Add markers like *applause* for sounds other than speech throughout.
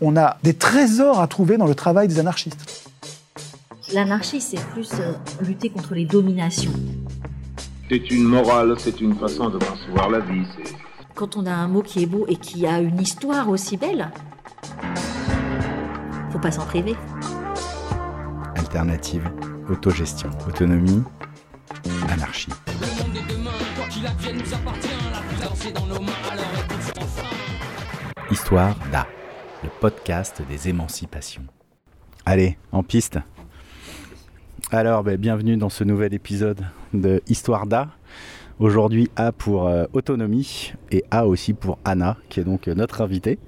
on a des trésors à trouver dans le travail des anarchistes. L'anarchie, c'est plus euh, lutter contre les dominations. C'est une morale, c'est une façon de concevoir la vie. c'est- Quand on a un mot qui est beau et qui a une histoire aussi belle, faut pas s'en priver. Alternative, autogestion, autonomie, anarchie. Histoire d'A, podcast des émancipations. Allez, en piste. Alors, ben, bienvenue dans ce nouvel épisode de Histoire d'A. Aujourd'hui, A pour euh, autonomie et A aussi pour Anna, qui est donc euh, notre invitée.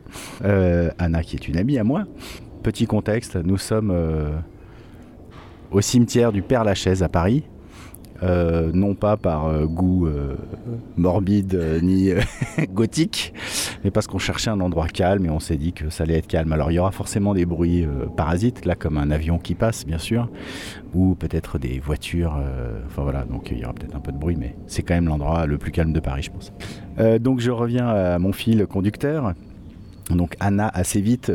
Euh, Anna, qui est une amie à moi. Petit contexte, nous sommes au cimetière du Père Lachaise à Paris. Euh, non pas par euh, goût euh, morbide ni *laughs* gothique, mais parce qu'on cherchait un endroit calme et on s'est dit que ça allait être calme. Alors il y aura forcément des bruits parasites, là comme un avion qui passe bien sûr, ou peut-être des voitures, enfin voilà, donc il y aura peut-être un peu de bruit, mais c'est quand même l'endroit le plus calme de Paris je pense. Donc je reviens à mon fil conducteur. Donc Anna assez vite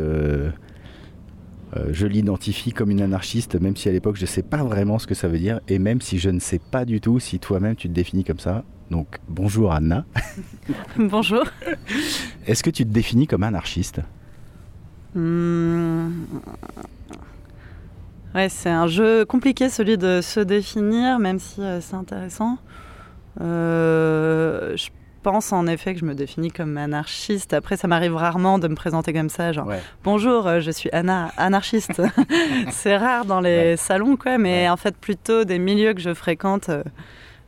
je l'identifie comme une anarchiste, même si à l'époque je ne sais pas vraiment ce que ça veut dire, et même si je ne sais pas du tout si toi-même tu te définis comme ça. Donc bonjour Anna. *laughs* Bonjour. Est-ce que tu te définis comme anarchiste? Hmm. Ouais, c'est un jeu compliqué celui de se définir, même si euh, c'est intéressant. Euh, je pense en effet que je me définis comme anarchiste. Après, ça m'arrive rarement de me présenter comme ça, genre Ouais. bonjour, euh, je suis Anna, anarchiste. *laughs* *laughs* c'est rare dans les Ouais. salons, quoi, mais Ouais. en fait plutôt des milieux que je fréquente euh,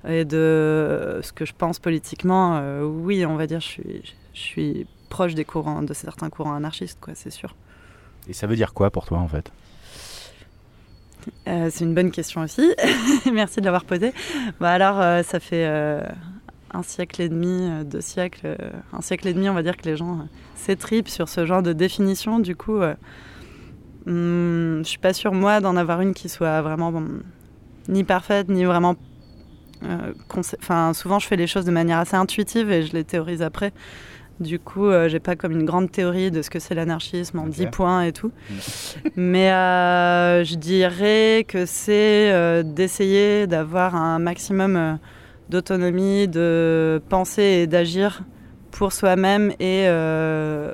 et de ce que je pense politiquement. euh, oui, on va dire, je suis, je suis proche des courants, de certains courants anarchistes, quoi, c'est sûr. Et ça veut dire quoi pour toi en fait? C'est une bonne question aussi. *laughs* Merci de l'avoir posée. Bah alors, ça fait un siècle et demi, euh, deux siècles, euh, un siècle et demi, on va dire que les gens euh, s'étripent sur ce genre de définition. Du coup, hum, je suis pas sûre moi d'en avoir une qui soit vraiment bon, ni parfaite ni vraiment. euh, Enfin, souvent, je fais les choses de manière assez intuitive et je les théorise après. Du coup, euh, j'ai pas comme une grande théorie de ce que c'est l'anarchisme en Ok. 10 points et tout. *laughs* Mais euh, je dirais que c'est d'essayer d'avoir un maximum d'autonomie, de penser et d'agir pour soi-même et, euh,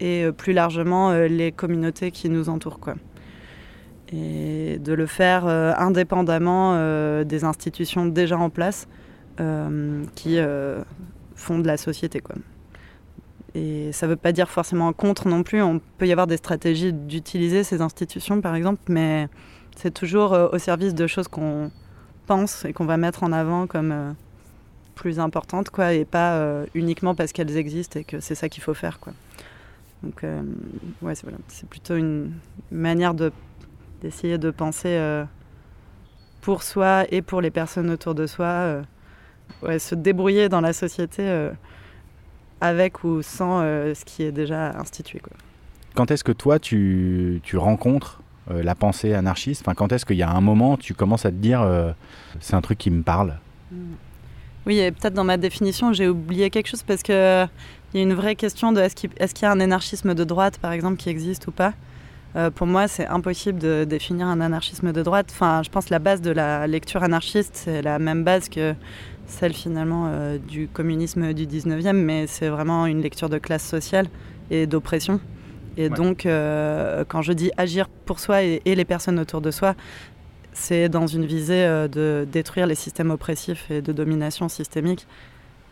et euh, plus largement euh, les communautés qui nous entourent. Quoi. Et de le faire indépendamment des institutions déjà en place qui font de la société. Quoi. Et ça ne veut pas dire forcément contre non plus. On peut y avoir des stratégies d'utiliser ces institutions, par exemple, mais c'est toujours au service de choses qu'on pense et qu'on va mettre en avant comme euh, plus importantes, quoi, et pas euh, uniquement parce qu'elles existent et que c'est ça qu'il faut faire, quoi. Donc, euh, ouais, c'est plutôt une manière de d'essayer de penser euh, pour soi et pour les personnes autour de soi, ouais, se débrouiller dans la société. avec ou sans ce qui est déjà institué. Quoi. Quand est-ce que toi tu, tu rencontres euh, la pensée anarchiste enfin, Quand est-ce qu'il y a un moment tu commences à te dire euh, c'est un truc qui me parle? Oui, et peut-être dans ma définition, j'ai oublié quelque chose parce que il y a une vraie question de est-ce qu'il qu'il y a un anarchisme de droite, par exemple, qui existe ou pas? Euh, pour moi, c'est impossible de définir un anarchisme de droite. Enfin, je pense que la base de la lecture anarchiste, c'est la même base que celle finalement euh, du communisme du 19e, mais c'est vraiment une lecture de classe sociale et d'oppression. Et Ouais. donc, euh, quand je dis agir pour soi et, et les personnes autour de soi, c'est dans une visée euh, de détruire les systèmes oppressifs et de domination systémique.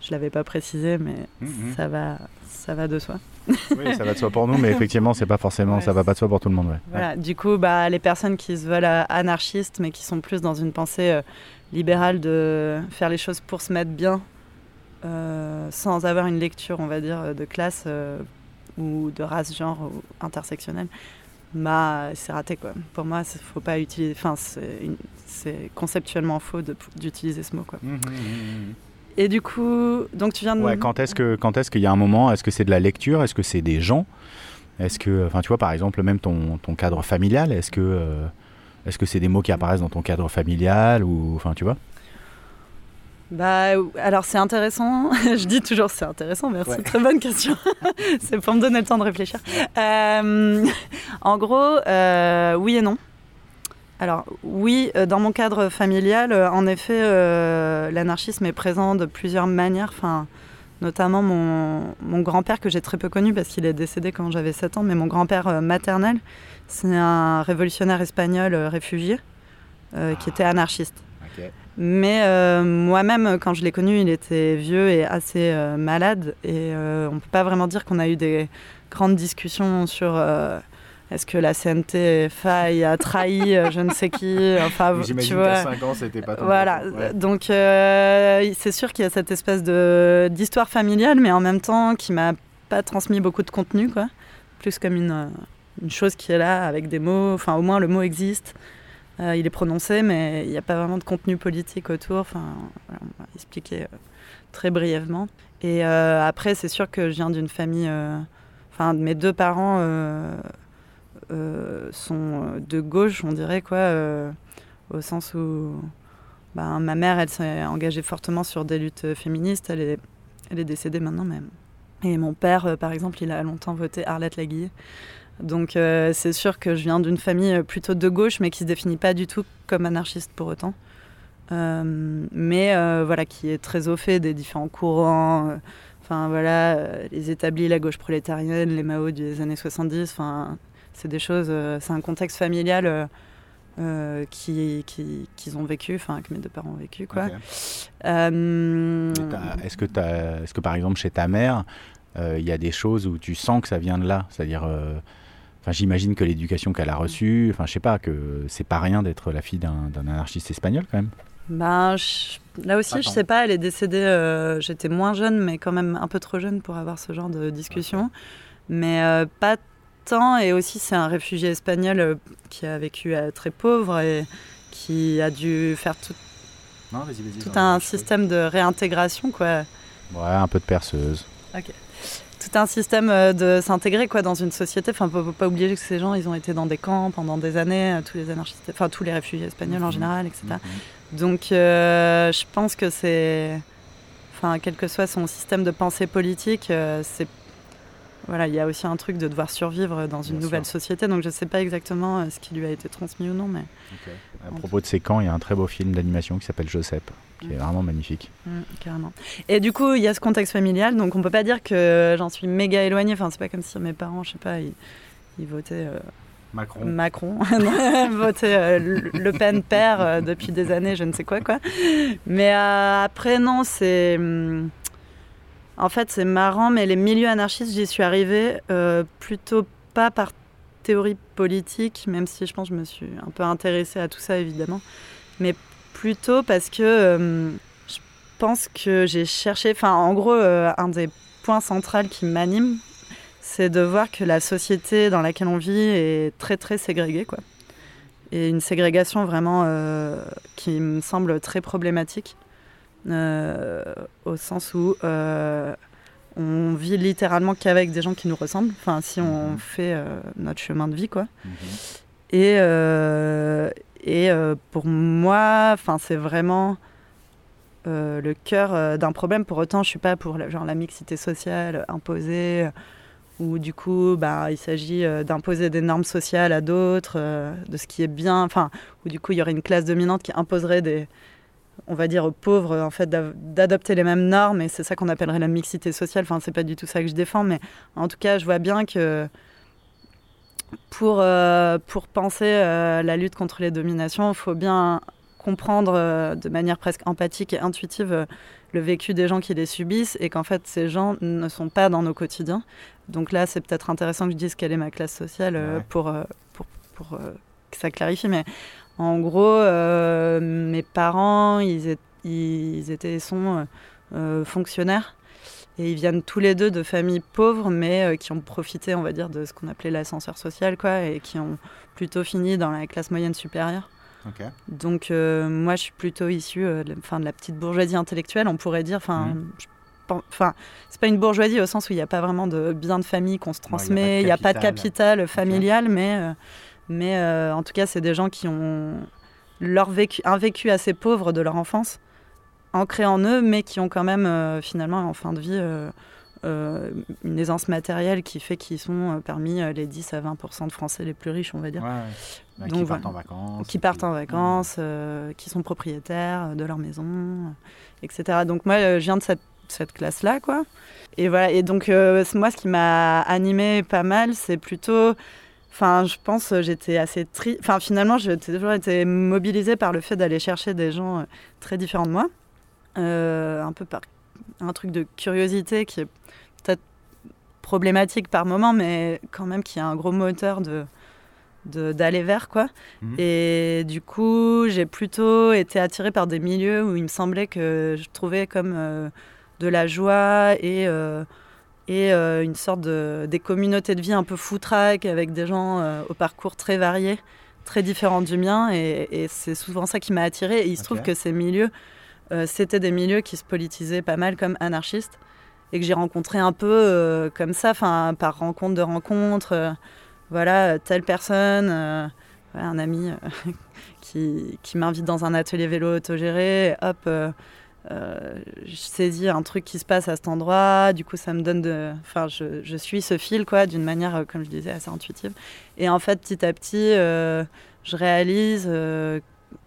Je l'avais pas précisé, mais Mhm. ça va, ça va de soi. Oui, ça va de soi pour nous, mais *laughs* effectivement, c'est pas forcément, Ouais, ça va pas de soi pour tout le monde. ouais. Voilà. Du coup, bah, les personnes qui se veulent euh, anarchistes, mais qui sont plus dans une pensée euh, libérale de faire les choses pour se mettre bien, euh, sans avoir une lecture, on va dire, de classe ou de race, genre ou intersectionnelle, bah c'est raté quoi. Pour moi, faut pas utiliser. Enfin, c'est conceptuellement faux d'utiliser ce mot quoi. Mmh, mmh, mmh, Et du coup, donc tu viens de. Ouais, quand est-ce que quand est-ce qu'il y a un moment Est-ce que c'est de la lecture Est-ce que c'est des gens? Est-ce que, enfin, tu vois, par exemple, même ton, ton cadre familial, est-ce que euh, est-ce que c'est des mots qui apparaissent dans ton cadre familial ou, enfin, tu vois? Bah, alors c'est intéressant. *laughs* je dis toujours c'est intéressant. Merci, très bonne question. *laughs* c'est pour me donner le temps de réfléchir. Euh, en gros, euh, oui et non. Alors oui, euh, dans mon cadre familial, en effet, l'anarchisme est présent de plusieurs manières. Enfin, notamment mon, mon grand-père que j'ai très peu connu parce qu'il est décédé quand j'avais 7 ans, mais mon grand-père maternel, c'est un révolutionnaire espagnol réfugié qui était anarchiste. Mais euh, moi-même, quand je l'ai connu, il était vieux et assez euh, malade. Et euh, on ne peut pas vraiment dire qu'on a eu des grandes discussions sur est-ce que la CNT faille a trahi je ne sais qui. Enfin, tu vois. 5 ans, c'était pas Voilà. Donc, c'est sûr qu'il y a cette espèce de, d'histoire familiale, mais en même temps qui m'a pas transmis beaucoup de contenu, quoi. Plus comme une, une chose qui est là avec des mots. Enfin, au moins, le mot existe. Euh, il est prononcé, mais il n'y a pas vraiment de contenu politique autour. Enfin, on va expliquer euh, très brièvement. Et euh, après, c'est sûr que je viens d'une famille. Enfin, mes deux parents sont de gauche, on dirait, quoi, au sens où ben, ma mère, elle s'est engagée fortement sur des luttes féministes. Elle est, elle est décédée maintenant même. Et mon père, par exemple, il a longtemps voté Arlette Laguille. Donc euh, c'est sûr que je viens d'une famille plutôt de gauche, mais qui se définit pas du tout comme anarchiste pour autant. Euh, mais euh, voilà, qui est très au fait des différents courants. Enfin voilà, les établis, la gauche prolétarienne, les Mao des années 70. Enfin, c'est des choses. c'est un contexte familial. qui qu'ils ont vécu, enfin que mes deux parents ont vécu quoi. est-ce que est-ce que par exemple chez ta mère, il y a des choses où tu sens que ça vient de là, c'est-à-dire Enfin, j'imagine que l'éducation qu'elle a reçue, enfin, je sais pas, que c'est pas rien d'être la fille d'un anarchiste espagnol quand même. Ben, là aussi, je sais pas, elle est décédée, euh, j'étais moins jeune, mais quand même un peu trop jeune pour avoir ce genre de discussion. Mais euh, pas tant, et aussi c'est un réfugié espagnol euh, qui a vécu très pauvre et qui a dû faire tout, tout un système de réintégration, quoi. Ouais, un peu de perceuse. Ok tout un système euh, de s'intégrer quoi dans une société. Enfin, faut, faut pas oublier que ces gens, ils ont été dans des camps pendant des années, euh, tous les anarchistes, enfin tous les réfugiés espagnols en mhm. général, etc. Mhm. Donc, euh, je pense que c'est, enfin, quel que soit son système de pensée politique, c'est voilà, il y a aussi un truc de devoir survivre dans une nouvelle société. Donc je ne sais pas exactement ce qui lui a été transmis ou non, mais. À propos de ces camps, il y a un très beau film d'animation qui s'appelle Joseph qui est vraiment magnifique. Mmh, carrément. Et du coup, il y a ce contexte familial, donc on peut pas dire que j'en suis méga éloignée. Enfin, c'est pas comme si mes parents, je sais pas, ils, votaient. Euh, Macron. Macron. *laughs* *laughs* votaient euh, Le Pen père euh, depuis des années, je ne sais quoi, quoi. Mais après, non, c'est. Hmm, en fait, c'est marrant, mais les milieux anarchistes, j'y suis arrivée plutôt pas par théorie politique, même si je pense que je me suis un peu intéressée à tout ça, évidemment, mais plutôt parce que euh, je pense que j'ai cherché, enfin en gros, euh, un des points centraux qui m'anime, c'est de voir que la société dans laquelle on vit est très très ségrégée, quoi. Et une ségrégation vraiment euh, qui me semble très problématique, au sens où on vit littéralement qu'avec des gens qui nous ressemblent, enfin si on mhm. fait notre chemin de vie, quoi. Mhm. Et, et euh, pour moi, c'est vraiment euh, le cœur euh, d'un problème. Pour autant, je suis pas pour genre, la mixité sociale imposée, où du coup, bah, il s'agit d'imposer des normes sociales à d'autres, de ce qui est bien, enfin, où du coup, il y aurait une classe dominante qui imposerait des, on va dire aux pauvres en fait d'adopter les mêmes normes et c'est ça qu'on appellerait la mixité sociale enfin c'est pas du tout ça que je défends mais en tout cas je vois bien que pour, euh, pour penser euh, la lutte contre les dominations, il faut bien comprendre euh, de manière presque empathique et intuitive le vécu des gens qui les subissent et qu'en fait ces gens ne sont pas dans nos quotidiens. Donc là, c'est peut-être intéressant que je dise quelle est ma classe sociale pour, pour, pour que ça clarifie. Mais en gros, mes parents, ils, ils étaient, sont fonctionnaires. Et ils viennent tous les deux de familles pauvres, mais euh, qui ont profité, on va dire, de ce qu'on appelait l'ascenseur social, quoi, et qui ont plutôt fini dans la classe moyenne supérieure. Donc euh, moi, je suis plutôt issue euh, de, de la petite bourgeoisie intellectuelle, on pourrait dire. Enfin. Enfin, c'est pas une bourgeoisie au sens où il n'y a pas vraiment de bien de famille qu'on se transmet, il n'y a, pas de capital familial, mais, mais en tout cas, c'est des gens qui ont leur vécu, un vécu assez pauvre de leur enfance ancrés en eux, mais qui ont quand même euh, finalement en fin de vie euh, euh, une aisance matérielle qui fait qu'ils sont euh, parmi euh, les 10 à 20% de Français les plus riches, on va dire. Ouais, ouais. Bah, Donc qui partent en vacances. qui partent en vacances, euh, qui sont propriétaires de leur maison, euh, etc. Donc moi, euh, je viens de cette, cette classe-là, quoi. Et voilà. Et donc euh, moi, ce qui m'a animé pas mal, c'est plutôt, enfin, je pense, euh, j'étais assez tri. Enfin, finalement, j'ai toujours été mobilisée par le fait d'aller chercher des gens euh, très différents de moi, Euh, un peu par un truc de curiosité qui est peut-être problématique par moment, mais quand même qui est un gros moteur de de- d'aller vers quoi. Mhm. Et du coup, j'ai plutôt été attirée par des milieux où il me semblait que je trouvais comme euh, de la joie et, euh, et euh, une sorte de des communautés de vie un peu foutraque avec des gens euh, au parcours très variés, très différents du mien. Et, et c'est souvent ça qui m'a attirée. Et il se trouve que ces milieux, euh, c'était des milieux qui se politisaient pas mal comme anarchistes et que j'ai rencontré un peu comme ça, enfin par rencontre de rencontre. voilà, telle personne, voilà, un ami euh, *laughs* qui, qui m'invite dans un atelier vélo autogéré, hop, euh, euh, je saisis un truc qui se passe à cet endroit, du coup ça me donne de... Enfin, je, suis ce fil, quoi, d'une manière, euh, comme je disais, assez intuitive. Et en fait, petit à petit, euh, je réalise...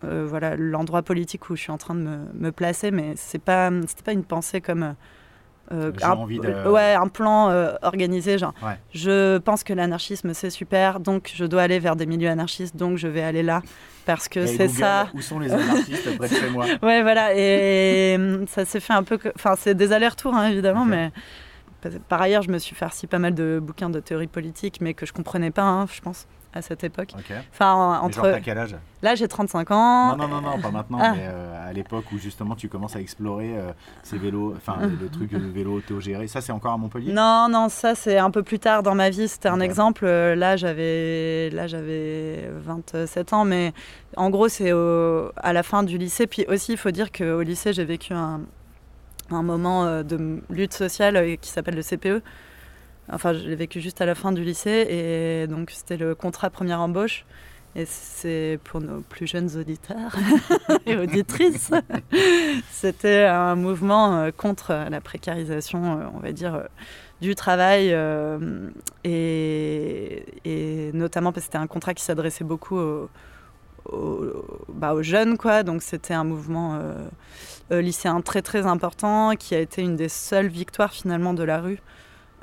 voilà l'endroit politique où je suis en train de me, me placer mais c'est pas pas une pensée comme euh, un, envie de- ouais un plan euh, organisé genre Ouais. je pense que l'anarchisme c'est super, donc je dois aller vers des milieux anarchistes, donc je vais aller là parce que c'est ça. Où sont les anarchistes près de chez moi *laughs* Ouais, voilà, et ça s'est fait un peu. que- Enfin, c'est des allers-retours, hein, évidemment, mais. Par ailleurs, je me suis farci pas mal de bouquins de théorie politique, mais que je comprenais pas, hein, je pense, à cette époque. Ok. Enfin, Mais genre, entre. quel âge? Là, j'ai 35 ans. Non, non, non, non, pas maintenant, Ah. mais euh, à l'époque où justement tu commences à explorer euh, ces vélos, enfin le, le truc de vélo autogéré, ça c'est encore à Montpellier? Non, non, ça c'est un peu plus tard dans ma vie. C'était un exemple. Euh, Là, j'avais, là, j'avais 27 ans, mais en gros, c'est au- à la fin du lycée. Puis aussi, il faut dire qu'au lycée, j'ai vécu un, un moment de lutte sociale qui s'appelle le CPE. Enfin, je l'ai vécu juste à la fin du lycée, et donc c'était le contrat première embauche. Et c'est pour nos plus jeunes auditeurs *laughs* et auditrices. *laughs* C'était un mouvement euh, contre la précarisation, euh, on va dire, euh, du travail. et, notamment parce que c'était un contrat qui s'adressait beaucoup aux, aux- bah, jeunes. Quoi. Donc c'était un mouvement lycéen très très important qui a été une des seules victoires finalement de la rue.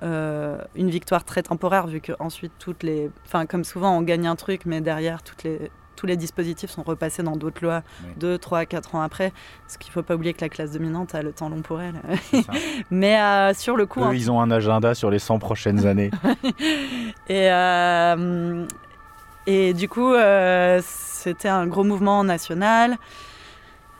Euh, une victoire très temporaire vu que ensuite toutes les, enfin comme souvent on gagne un truc mais derrière toutes les tous les dispositifs sont repassés dans d'autres lois Oui. deux, trois, quatre ans après. Parce qu'il ne faut pas oublier que la classe dominante a le temps long pour elle. *laughs* Mais euh, sur le coup, Eux, en- ils ont un agenda sur les 100 prochaines *laughs* années. et, euh, et du coup, c'était un gros mouvement national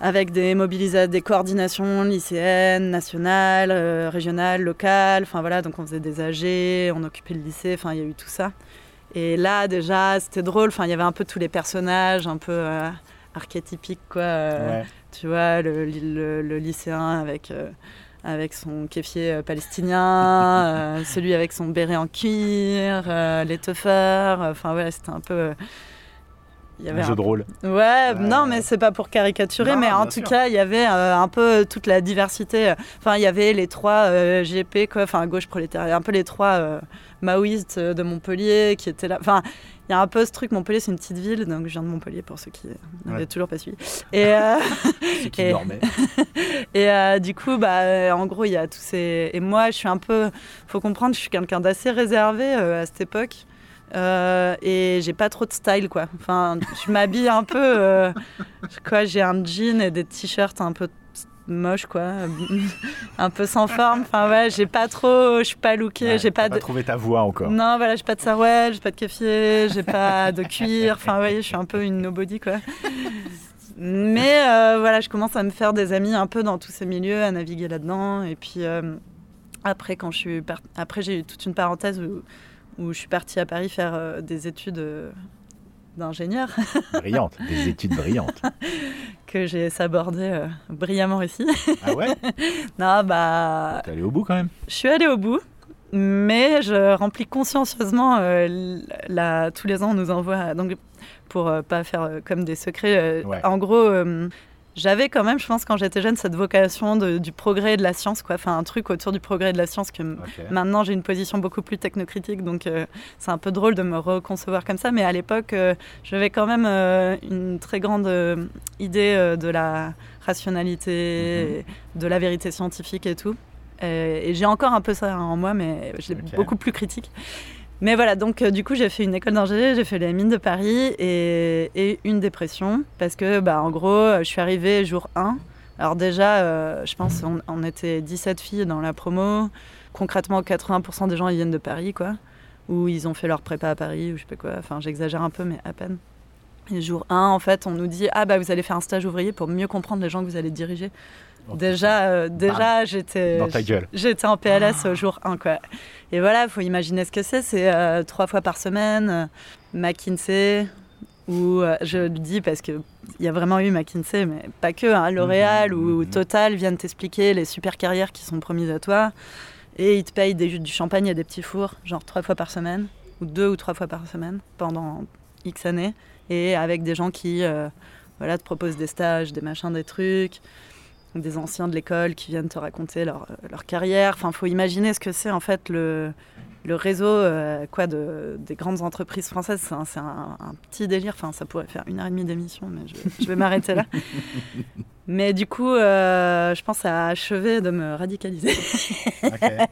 avec des mobilisations, des coordinations lycéennes, nationales, euh, régionales, locales. Enfin voilà, donc on faisait des AG, on occupait le lycée, enfin il y a eu tout ça. Et là déjà, c'était drôle. Enfin il y avait un peu tous les personnages, un peu euh, archétypiques quoi. euh, Ouais. Tu vois, le, le- le lycéen avec, avec son kéfier palestinien, *laughs* euh, celui avec son béret en cuir, euh, les teufeurs. Enfin, voilà, c'était un peu. euh, il y Un jeu un- de rôle. Ouais, non, mais c'est pas pour caricaturer, Non, mais en tout sûr. cas, il y avait euh, un peu toute la diversité. Enfin, il y avait les trois euh, GP, quoi, enfin, gauche prolétaire, un peu les trois euh, maoïstes de Montpellier qui étaient là. Enfin, il y a un peu ce truc, Montpellier, c'est une petite ville, donc je viens de Montpellier pour ceux qui n'avaient Ouais. toujours pas suivi. Et. euh, *laughs* qui *laughs* Et- euh, du coup, bah, euh, en gros, il y a tous ces. Et moi, je suis un peu. Faut comprendre, je suis quelqu'un d'assez réservé euh, à cette époque. Euh, et j'ai pas trop de style, quoi. Enfin, je m'habille un peu. euh, quoi, j'ai un jean et des t-shirts un peu moches, quoi. un peu sans forme. Enfin, ouais, j'ai pas trop. Je suis pas lookée. Ouais, j'ai pas pas de. trouvé ta voix encore. Non, voilà, j'ai pas de sarouel, j'ai pas de kéfier, j'ai pas de cuir. Enfin, voyez, je suis un peu une nobody, quoi. Mais euh, voilà, je commence à me faire des amis un peu dans tous ces milieux, à naviguer là-dedans. Et puis après, quand je suis par- après, j'ai eu toute une parenthèse où, où je suis partie à Paris faire euh, des études euh, d'ingénieur *laughs* Brillante, des études brillantes. *laughs* que j'ai sabordé euh, brillamment ici. Ah ouais *laughs* non, bah, T'es allé au bout quand même Je suis allée au bout, mais je remplis consciencieusement. euh, la, tous les ans, on nous envoie, donc pour euh, pas faire comme des secrets, Ouais. en gros, j'avais quand même, je pense, quand j'étais jeune, cette vocation de- du progrès et de la science, quoi. Enfin, un truc autour du progrès et de la science que maintenant j'ai une position beaucoup plus technocritique, donc euh, c'est un peu drôle de me reconcevoir comme ça. Mais à l'époque, euh, j'avais quand même euh, une très grande euh, idée de la rationalité, et de la vérité scientifique et tout. Et, j'ai encore un peu ça en moi, mais je l'ai beaucoup plus critique. Mais voilà, donc euh, du coup, j'ai fait une école d'ingénierie, j'ai fait les mines de Paris et, une dépression parce que, bah, en gros, euh, je suis arrivée jour 1. Alors, déjà, euh, je pense on, on était 17 filles dans la promo. Concrètement, 80% des gens ils viennent de Paris, quoi. Ou ils ont fait leur prépa à Paris, ou je sais pas quoi. Enfin, j'exagère un peu, mais à peine. Et jour 1, en fait, on nous dit Ah, bah, vous allez faire un stage ouvrier pour mieux comprendre les gens que vous allez diriger. Déjà, euh, déjà j'étais. Dans ta gueule. J'étais en PLS au jour 1, quoi. Et voilà, il faut imaginer ce que c'est. C'est euh, trois fois par semaine, euh, McKinsey, ou euh, je le dis parce qu'il y a vraiment eu McKinsey, mais pas que, hein, L'Oréal Mhm, ou mhm. Total viennent t'expliquer les super carrières qui sont promises à toi. Et ils te payent des, du champagne et des petits fours, genre trois fois par semaine, ou deux ou trois fois par semaine, pendant X années. Et avec des gens qui voilà, te proposent des stages, des machins, des trucs des anciens de l'école qui viennent te raconter leur, euh, leur carrière. Enfin, faut imaginer ce que c'est en fait le, le réseau euh, quoi, de, des grandes entreprises françaises. C'est un, c'est un- un petit délire. Enfin, ça pourrait faire une heure et demie d'émission, mais je, je vais m'arrêter là. *laughs* Mais du coup, euh, je pense à achever de me radicaliser. *laughs* Mais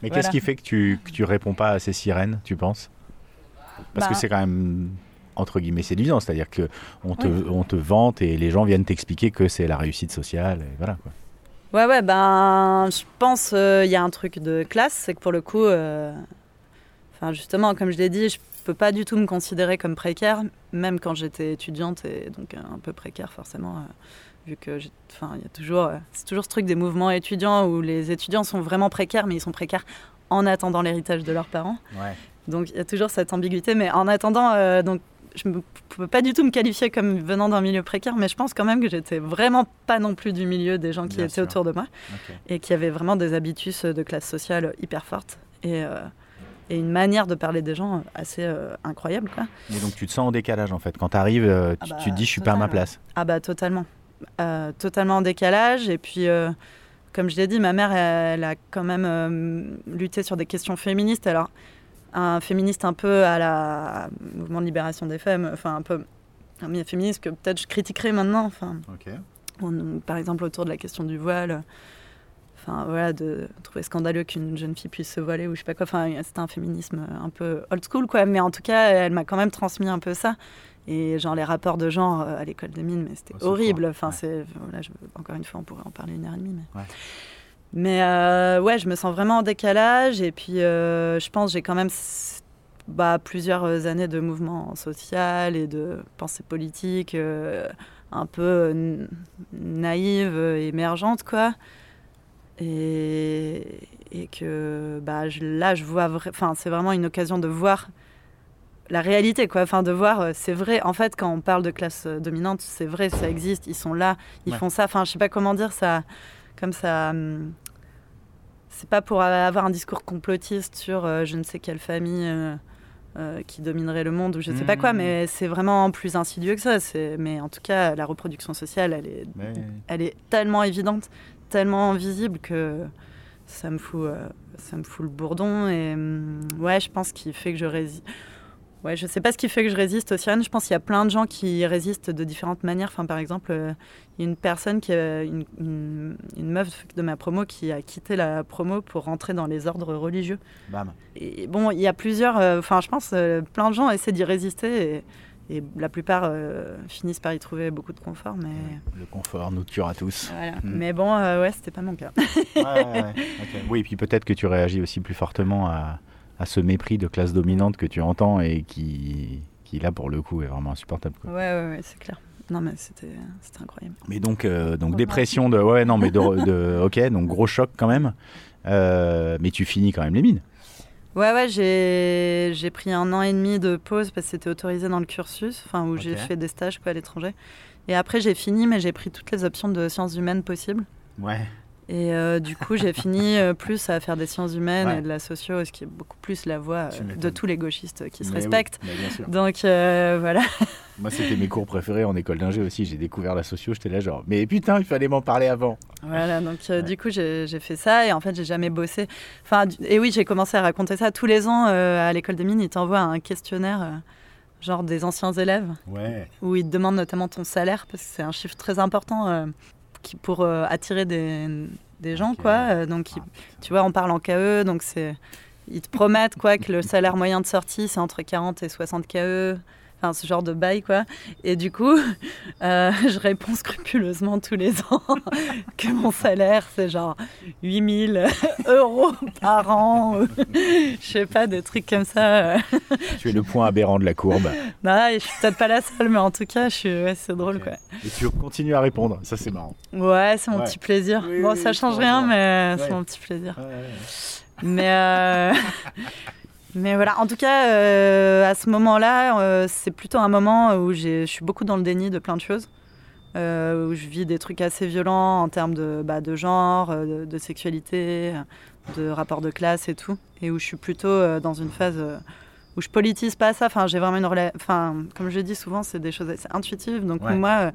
Voilà. qu'est-ce qui fait que tu, que tu réponds pas à ces sirènes, tu penses? Parce que Bah. c'est quand même entre guillemets séduisant, c'est-à-dire que on te, Oui. on te vante et les gens viennent t'expliquer que c'est la réussite sociale, et voilà quoi. Ouais, ouais, ben, je pense qu'il y a un truc de classe, c'est que pour le coup, euh, enfin, justement, comme je l'ai dit, je peux pas du tout me considérer comme précaire, même quand j'étais étudiante et donc un peu précaire forcément, euh, vu que, enfin, il y a toujours, euh, c'est toujours ce truc des mouvements étudiants où les étudiants sont vraiment précaires, mais ils sont précaires en attendant l'héritage de leurs parents. Ouais. Donc il y a toujours cette ambiguïté, mais en attendant, euh, donc je ne peux pas du tout me qualifier comme venant d'un milieu précaire, mais je pense quand même que j'étais vraiment pas non plus du milieu des gens qui Bien étaient sûr. autour de moi et qui avaient vraiment des habitus de classe sociale hyper fortes et, euh, et une manière de parler des gens assez euh, incroyable. Quoi. Et donc tu te sens en décalage en fait. Quand tu arrives, tu, Ah bah, tu te dis je suis pas à ma place. Ah bah totalement. Euh, totalement en décalage. Et puis, euh, comme je l'ai dit, ma mère, elle, elle a quand même euh, lutté sur des questions féministes. Alors, un féministe un peu à la mouvement de libération des femmes, enfin un peu un féministe que peut-être je critiquerais maintenant. Enfin, on- par exemple autour de la question du voile. Enfin voilà, de trouver scandaleux qu'une jeune fille puisse se voiler ou je sais pas quoi. Enfin, c'était un féminisme un peu old school quoi. Mais en tout cas, elle m'a quand même transmis un peu ça. Et genre les rapports de genre euh, à l'école des mines, mais c'était Oh, c'est horrible. Enfin, ouais. c'est voilà, je- encore une fois, on pourrait en parler une heure et demie. Mais, Ouais. Mais euh, ouais, je me sens vraiment en décalage. Et puis, euh, je pense j'ai quand même bah, plusieurs années de mouvement social et de pensée politique euh, un peu naïve, émergente, quoi. Et, et que bah, je- là, je vois, enfin, c'est vraiment une occasion de voir la réalité, quoi. Enfin, de voir, c'est vrai. En fait, quand on parle de classe dominante, c'est vrai, ça existe. Ils sont là, ils Ouais. font ça. Enfin, je sais pas comment dire ça, comme ça. hum, c'est pas pour avoir un discours complotiste sur euh, je ne sais quelle famille euh, euh, qui dominerait le monde ou je sais pas quoi, Mhm. mais c'est vraiment plus insidieux que ça. Mais en tout cas, la reproduction sociale, elle est, Mais- elle est tellement évidente, tellement visible que ça me fout, ça me fout le bourdon. Et hum, ouais, je pense qu'il fait que je résiste. Ouais, je sais pas ce qui fait que je résiste aux sirènes. Je pense qu'il y a plein de gens qui résistent de différentes manières. Enfin, par exemple, euh, il y a une personne qui a une, une, une meuf de ma promo qui a quitté la promo pour rentrer dans les ordres religieux. Bam. Et bon, il y a plusieurs. euh, Enfin, je pense euh, plein de gens essaient d'y résister et, et la plupart euh, finissent par y trouver beaucoup de confort. Mais Le confort nous tuera tous. voilà. Mm. Mais bon, euh, ouais, c'était pas mon cas. Ouais, ouais. Oui, et puis peut-être que tu réagis aussi plus fortement à, à ce mépris de classe dominante que tu entends et qui, qui là pour le coup est vraiment insupportable. quoi. Ouais, ouais, ouais, c'est clair. Non, mais c'était incroyable. Mais donc, euh, donc Ouais. dépression de ouais non mais de, de- *laughs* ok donc gros choc quand même. Euh, mais tu finis quand même les mines. Ouais, ouais, j'ai pris un an et demi de pause parce que c'était autorisé dans le cursus, enfin où j'ai fait des stages quoi, à l'étranger. Et après, j'ai fini, mais j'ai pris toutes les options de sciences humaines possibles. Ouais. Et euh, du coup, j'ai fini euh, plus à faire des sciences humaines Ouais. et de la socio, ce qui est beaucoup plus la voie euh, de tous les gauchistes qui se Mais oui, respectent. bien sûr. Donc voilà. *laughs* Moi, c'était mes cours préférés en école d'ingé aussi. J'ai découvert la socio, j'étais là genre, mais putain, il fallait m'en parler avant. Voilà, donc euh, du coup, j'ai fait ça et en fait, j'ai jamais bossé. Enfin, et oui, j'ai commencé à raconter ça. Tous les ans, euh, à l'école des mines, ils t'envoient un questionnaire, euh, genre des anciens élèves, Ouais. où ils te demandent notamment ton salaire, parce que c'est un chiffre très important qui, pour euh, attirer des, des gens, quoi. Euh, donc, ils- tu vois, on parle en KE, donc c'est. Ils te promettent quoi que le *laughs* salaire moyen de sortie c'est entre 40 et 60 KE, enfin ce genre de bail quoi. Et du coup, *laughs* euh, je réponds scrupuleusement tous les ans *laughs* que mon salaire c'est genre 8000 *laughs* euros par an, ou je sais pas des trucs comme ça. Tu es le point aberrant de la courbe. Non, je suis peut-être pas la seule, mais en tout cas, je suis... ouais, c'est drôle quoi. Et tu continues à répondre. Ça, c'est marrant. Ouais, c'est mon Ouais. petit plaisir. Oui, bon, oui, ça change rien, mais Ouais. c'est mon petit plaisir. Mais, euh, mais voilà, en tout cas, euh, à ce moment-là, euh, c'est plutôt un moment où je suis beaucoup dans le déni de plein de choses. euh, où je vis des trucs assez violents en termes de, bah, de genre, de, de sexualité, de rapport de classe et tout. Et où je suis plutôt dans une phase où je politise pas ça. Enfin, j'ai vraiment une relation. Enfin, comme je dis souvent, c'est des choses assez intuitives. Donc Ouais. moi,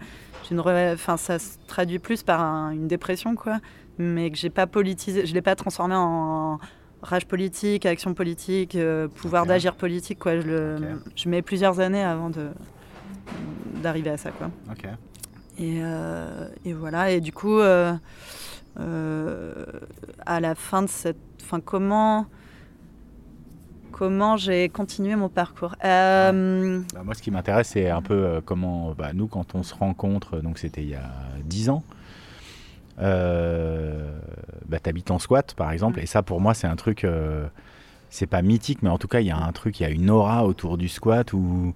j'ai une Enfin, ça se traduit plus par un- une dépression, quoi. Mais que j'ai pas politisé. Je l'ai pas transformé en rage politique, action politique, euh, pouvoir d'agir politique, quoi. Je, le, Ok. je mets plusieurs années avant d'arriver à ça, quoi. Et, euh, et voilà, et du coup, euh, à la fin de cette. Enfin, comment. Comment j'ai continué mon parcours? Euh, Bah, moi, ce qui m'intéresse, c'est un peu comment bah, nous, quand on se rencontre, donc c'était il y a 10 ans, bah, t'habites en squat, par exemple, Mm. et ça, pour moi, c'est un truc, euh, c'est pas mythique, mais en tout cas, il y a un truc, il y a une aura autour du squat où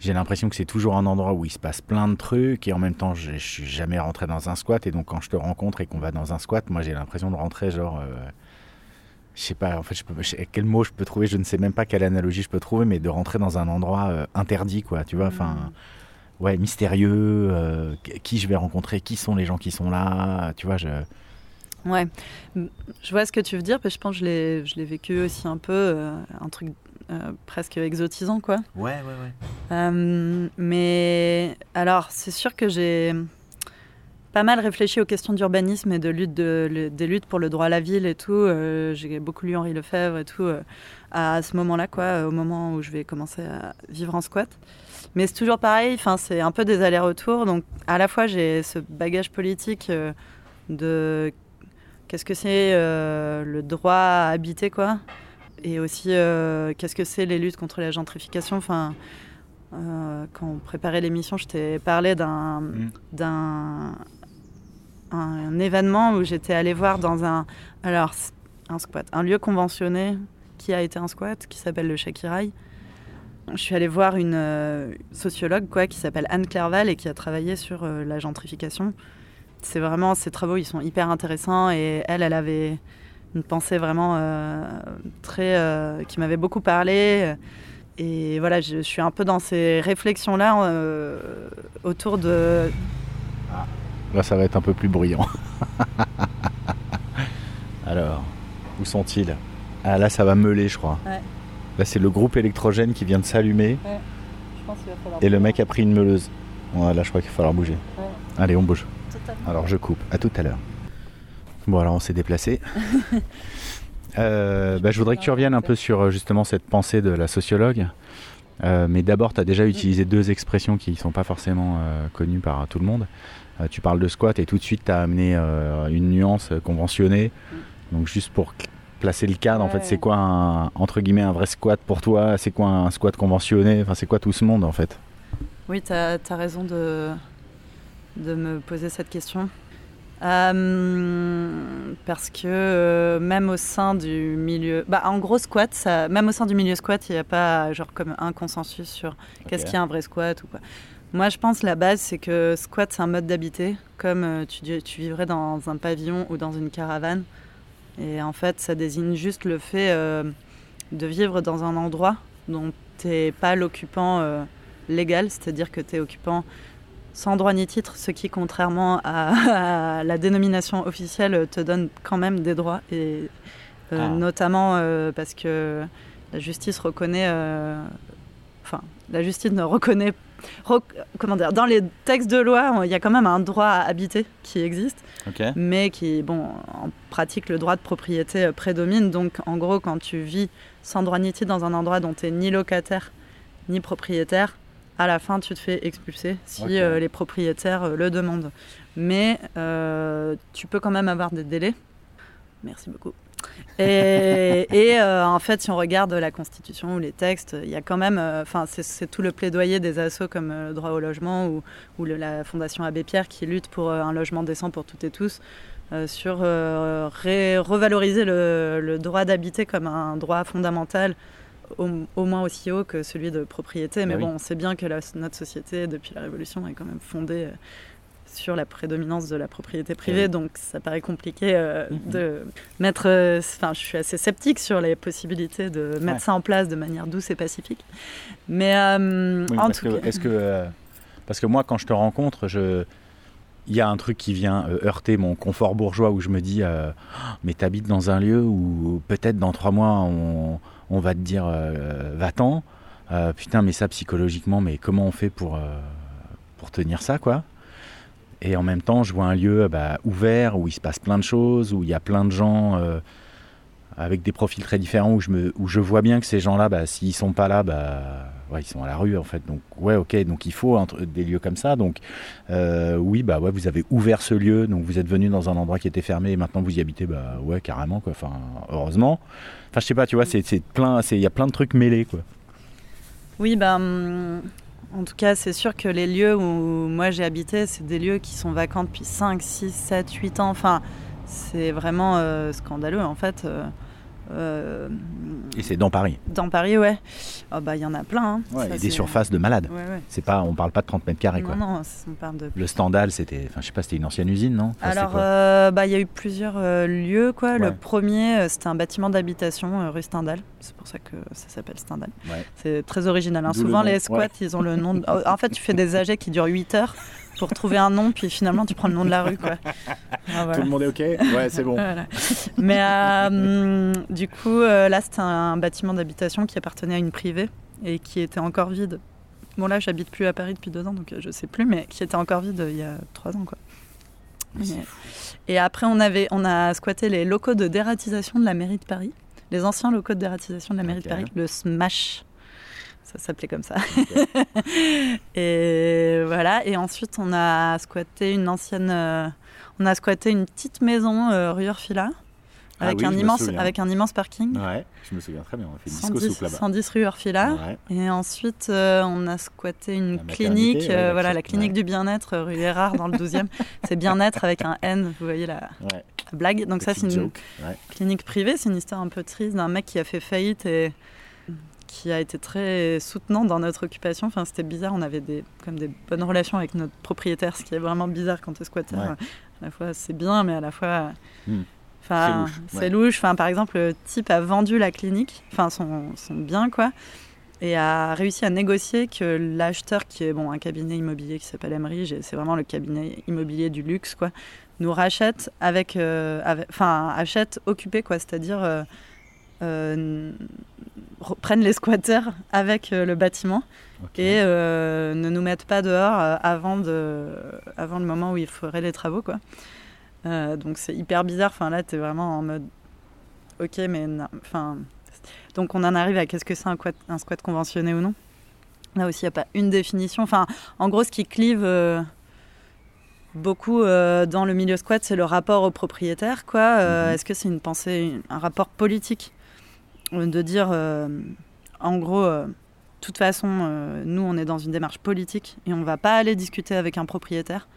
j'ai l'impression que c'est toujours un endroit où il se passe plein de trucs, et en même temps, je, je suis jamais rentré dans un squat, et donc quand je te rencontre et qu'on va dans un squat, moi, j'ai l'impression de rentrer genre... euh, je sais pas, en fait, je peux, je- quel mot je peux trouver, je ne sais même pas quelle analogie je peux trouver, mais de rentrer dans un endroit euh, interdit, quoi, tu vois, enfin, ouais, mystérieux, euh, qui je vais rencontrer, qui sont les gens qui sont là, tu vois, je... Ouais, je vois ce que tu veux dire, parce que je pense que je l'ai- je l'ai vécu aussi un peu, euh, un truc euh, presque exotisant, quoi. Ouais, ouais, ouais. Euh, mais alors, c'est sûr que j'ai pas mal réfléchi aux questions d'urbanisme et de lutte de, le- des luttes pour le droit à la ville et tout. Euh, j'ai beaucoup lu Henri Lefebvre et tout euh, à ce moment-là, quoi, au moment où je vais commencer à vivre en squat. Mais c'est toujours pareil, enfin, c'est un peu des allers-retours. Donc, à la fois, j'ai ce bagage politique euh, de qu'est-ce que c'est euh, le droit à habiter, quoi. Et aussi, euh, qu'est-ce que c'est les luttes contre la gentrification. Enfin, euh, quand on préparait l'émission, je t'ai parlé d'un Mm. d'un un événement où j'étais allée voir dans un alors un squat, un lieu conventionné qui a été un squat qui s'appelle le Shakiraï. Je suis allée voir une euh, sociologue quoi qui s'appelle Anne Clerval et qui a travaillé sur euh, la gentrification. C'est vraiment ses travaux, ils sont hyper intéressants et elle, elle avait une pensée vraiment euh, très qui m'avait beaucoup parlé. Et voilà, je, je suis un peu dans ces réflexions-là autour de. Là, ça va être un peu plus bruyant. *laughs* Alors, où sont-ils? Ah, là, ça va meuler, je crois. Ouais. Là, c'est le groupe électrogène qui vient de s'allumer Je pense qu'il va falloir. et le mec a pris une meuleuse. Voilà, je crois qu'il va falloir bouger. Ouais. Allez, on bouge. Totalement. Alors je coupe. À tout à l'heure. Bon alors on s'est déplacé. *laughs* Euh, bah, je voudrais que tu reviennes un peu sur euh, justement cette pensée de la sociologue. Euh, mais d'abord, tu as déjà utilisé deux expressions qui ne sont pas forcément euh, connues par tout le monde. Tu parles de squat et tout de suite tu as amené une nuance conventionnée. Donc juste pour placer le cadre, en fait, c'est quoi un, entre guillemets un vrai squat pour toi? C'est quoi un squat conventionné? Enfin, c'est quoi tout ce monde en fait? Oui, tu as, raison de, de me poser cette question. Euh, parce que euh, même au sein du milieu. Bah, en gros, squat, ça, même au sein du milieu squat, il n'y a pas genre comme un consensus sur qu'est-ce qui est un vrai squat ou quoi. Moi, je pense la base, c'est que squat, c'est un mode d'habiter, comme euh, tu vivrais dans un pavillon ou dans une caravane. Et en fait, ça désigne juste le fait euh, de vivre dans un endroit dont tu n'es pas l'occupant euh, légal, c'est-à-dire que tu es occupant sans droit ni titre, ce qui, contrairement à, *laughs* à la dénomination officielle, te donne quand même des droits, et euh, Ah. notamment parce que la justice reconnaît enfin, la justice ne reconnaît, rec- comment dire, dans les textes de loi, il y a quand même un droit à habiter qui existe, Mais qui, bon, en pratique, le droit de propriété euh, prédomine. Donc, en gros, quand tu vis sans droit ni titre dans un endroit dont tu es ni locataire ni propriétaire, à la fin, tu te fais expulser si euh, les propriétaires euh, le demandent. Mais euh, tu peux quand même avoir des délais. Merci beaucoup. Et, et, euh, en fait, si on regarde la Constitution ou les textes, il y a quand même, euh, enfin, c'est- c'est tout le plaidoyer des assos comme euh, le droit au logement ou, ou le- la Fondation Abbé Pierre qui lutte pour un logement décent pour toutes et tous, euh, sur ré- revaloriser le, le droit d'habiter comme un droit fondamental, au, au moins aussi haut que celui de propriété. Mais Bah oui. bon, on sait bien que la- notre société, depuis la Révolution, est quand même fondée. Sur la prédominance de la propriété privée, donc ça paraît compliqué euh, Mhm. de mettre. euh, Enfin, je suis assez sceptique sur les possibilités de mettre Ouais. ça en place de manière douce et pacifique. Mais euh, Oui, en tout que, cas, est-ce que, parce que moi, quand je te rencontre, je, il y a un truc qui vient heurter mon confort bourgeois où je me dis, Ah, mais t'habites dans un lieu où peut-être dans trois mois on, on va te dire, va-t'en. Putain, mais ça psychologiquement, mais comment on fait pour, pour tenir ça, quoi? Et en même temps, je vois un lieu bah, ouvert où il se passe plein de choses, où il y a plein de gens. euh, avec des profils très différents où je, me, où je vois bien que ces gens-là, bah, s'ils sont pas là, bah, ils sont à la rue en fait. Donc ouais, ok, donc il faut des lieux comme ça. Donc euh, oui, bah ouais, vous avez ouvert ce lieu, donc vous êtes venu dans un endroit qui était fermé et maintenant vous y habitez, bah ouais, carrément quoi. Enfin, heureusement. Enfin, je sais pas, tu vois, c'est plein, il y a plein de trucs mêlés quoi. oui, ben, hum, en tout cas, c'est sûr que les lieux où moi j'ai habité, c'est des lieux qui sont vacants depuis 5, 6, 7, 8 ans. Enfin, c'est vraiment euh, scandaleux en fait. Euh, Et c'est dans Paris. dans Paris, ouais. Oh, bah, il y en a plein. hein. Ouais, Ça, et des surfaces de malades. Ouais, ouais. C'est pas, on parle pas de 30 mètres carrés quoi. Non, non, on parle de Le Stendhal, c'était, enfin, je sais pas, c'était une ancienne usine, non? Enfin, Alors, euh, bah, il y a eu plusieurs euh, lieux. Quoi. Le premier, c'était un bâtiment d'habitation rue Stendhal. C'est pour ça que ça s'appelle Stendhal. Ouais. C'est très original. hein. Le Souvent, les squats, ils ont le nom. de- En fait, tu fais des *laughs* AG qui durent 8 heures pour trouver un nom, puis finalement, tu prends le nom de la rue. Quoi. Ah, voilà. Tout le monde est ok? Ouais, c'est bon. Voilà. Mais euh, du coup, euh, là, c'était un bâtiment d'habitation qui appartenait à une privée et qui était encore vide. Bon, là, j'habite plus à Paris depuis deux ans, donc euh, je sais plus, mais qui était encore vide il y a trois ans, quoi. Mais Et, après, on, avait, on a squatté les locaux de dératisation de la mairie de Paris, les anciens locaux de dératisation de la mairie de Paris, le SMASH. Ça s'appelait comme ça. *laughs* et voilà. Et ensuite, on a squatté une ancienne. euh, on a squatté une petite maison euh, rue Orfila. Ah Avec, oui, un immense, avec un immense parking. Ouais, je me souviens très bien. On a fait disco 110, soupe là-bas. 110 rue Orfila. Ouais. Et ensuite, euh, on a squatté une La clinique, ouais, euh, la voilà, la clinique ouais. du bien-être, rue Erard, dans le 12e. *laughs* c'est bien-être avec un N, vous voyez la, la blague. Donc ça, c'est une clinique privée, c'est une histoire un peu triste d'un mec qui a fait faillite et qui a été très soutenant dans notre occupation. Enfin, c'était bizarre, on avait des, comme des bonnes relations avec notre propriétaire, ce qui est vraiment bizarre quand tu es squatteur. Ouais. À la fois, c'est bien, mais à la fois... Hmm. Enfin, C'est louche, c'est ouais. louche. Enfin, par exemple, le type a vendu la clinique, enfin son, son bien, quoi, et a réussi à négocier que l'acheteur, qui est bon, un cabinet immobilier qui s'appelle Emery, c'est vraiment le cabinet immobilier du luxe, quoi, nous rachète avec, euh, avec- enfin, achète occupé, quoi, c'est-à-dire euh, prennent les squatteurs avec euh, le bâtiment et euh, ne nous mettent pas dehors euh, avant, de, avant le moment où il ferait les travaux. Quoi. Euh, donc c'est hyper bizarre. Enfin, là, tu es vraiment en mode ok, mais non. Enfin, donc on en arrive à qu'est-ce que c'est un, un squat conventionné ou non? Là aussi, il n'y a pas une définition. Enfin, en gros, ce qui clive euh, beaucoup euh, dans le milieu squat, c'est le rapport au propriétaire. Quoi. Euh, Mhm. Est-ce que c'est une pensée, un rapport politique? euh, de dire, euh, en gros, euh, de toute façon, euh, nous, on est dans une démarche politique et on va pas aller discuter avec un propriétaire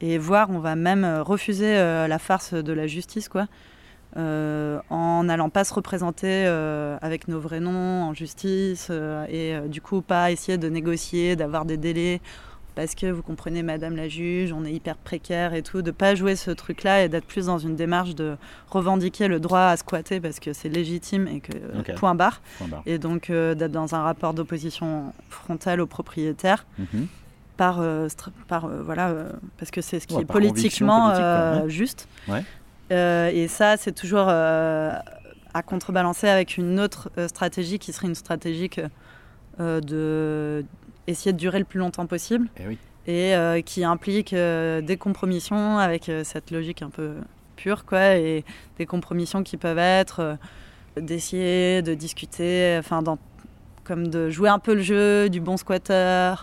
et voir, on va même euh, refuser euh, la farce de la justice, quoi, euh, en n'allant pas se représenter euh, avec nos vrais noms en justice euh, et euh, du coup pas essayer de négocier, d'avoir des délais. Parce que vous comprenez, Madame la juge, on est hyper précaire et tout, de pas jouer ce truc-là et d'être plus dans une démarche de revendiquer le droit à squatter parce que c'est légitime et que Ok. point barre Point barre. et donc euh, d'être dans un rapport d'opposition frontale au propriétaire Mhm. par, euh, par euh, voilà euh, parce que c'est ce qui Ouais, est politiquement politique, euh, juste Ouais. Euh, et ça c'est toujours euh, à contrebalancer avec une autre euh, stratégie qui serait une stratégie que euh, de essayer de durer le plus longtemps possible Eh oui. et euh, qui implique euh, des compromissions avec euh, cette logique un peu pure, quoi, et des compromissions qui peuvent être d'essayer de discuter, enfin, dans- comme de jouer un peu le jeu du bon squatter,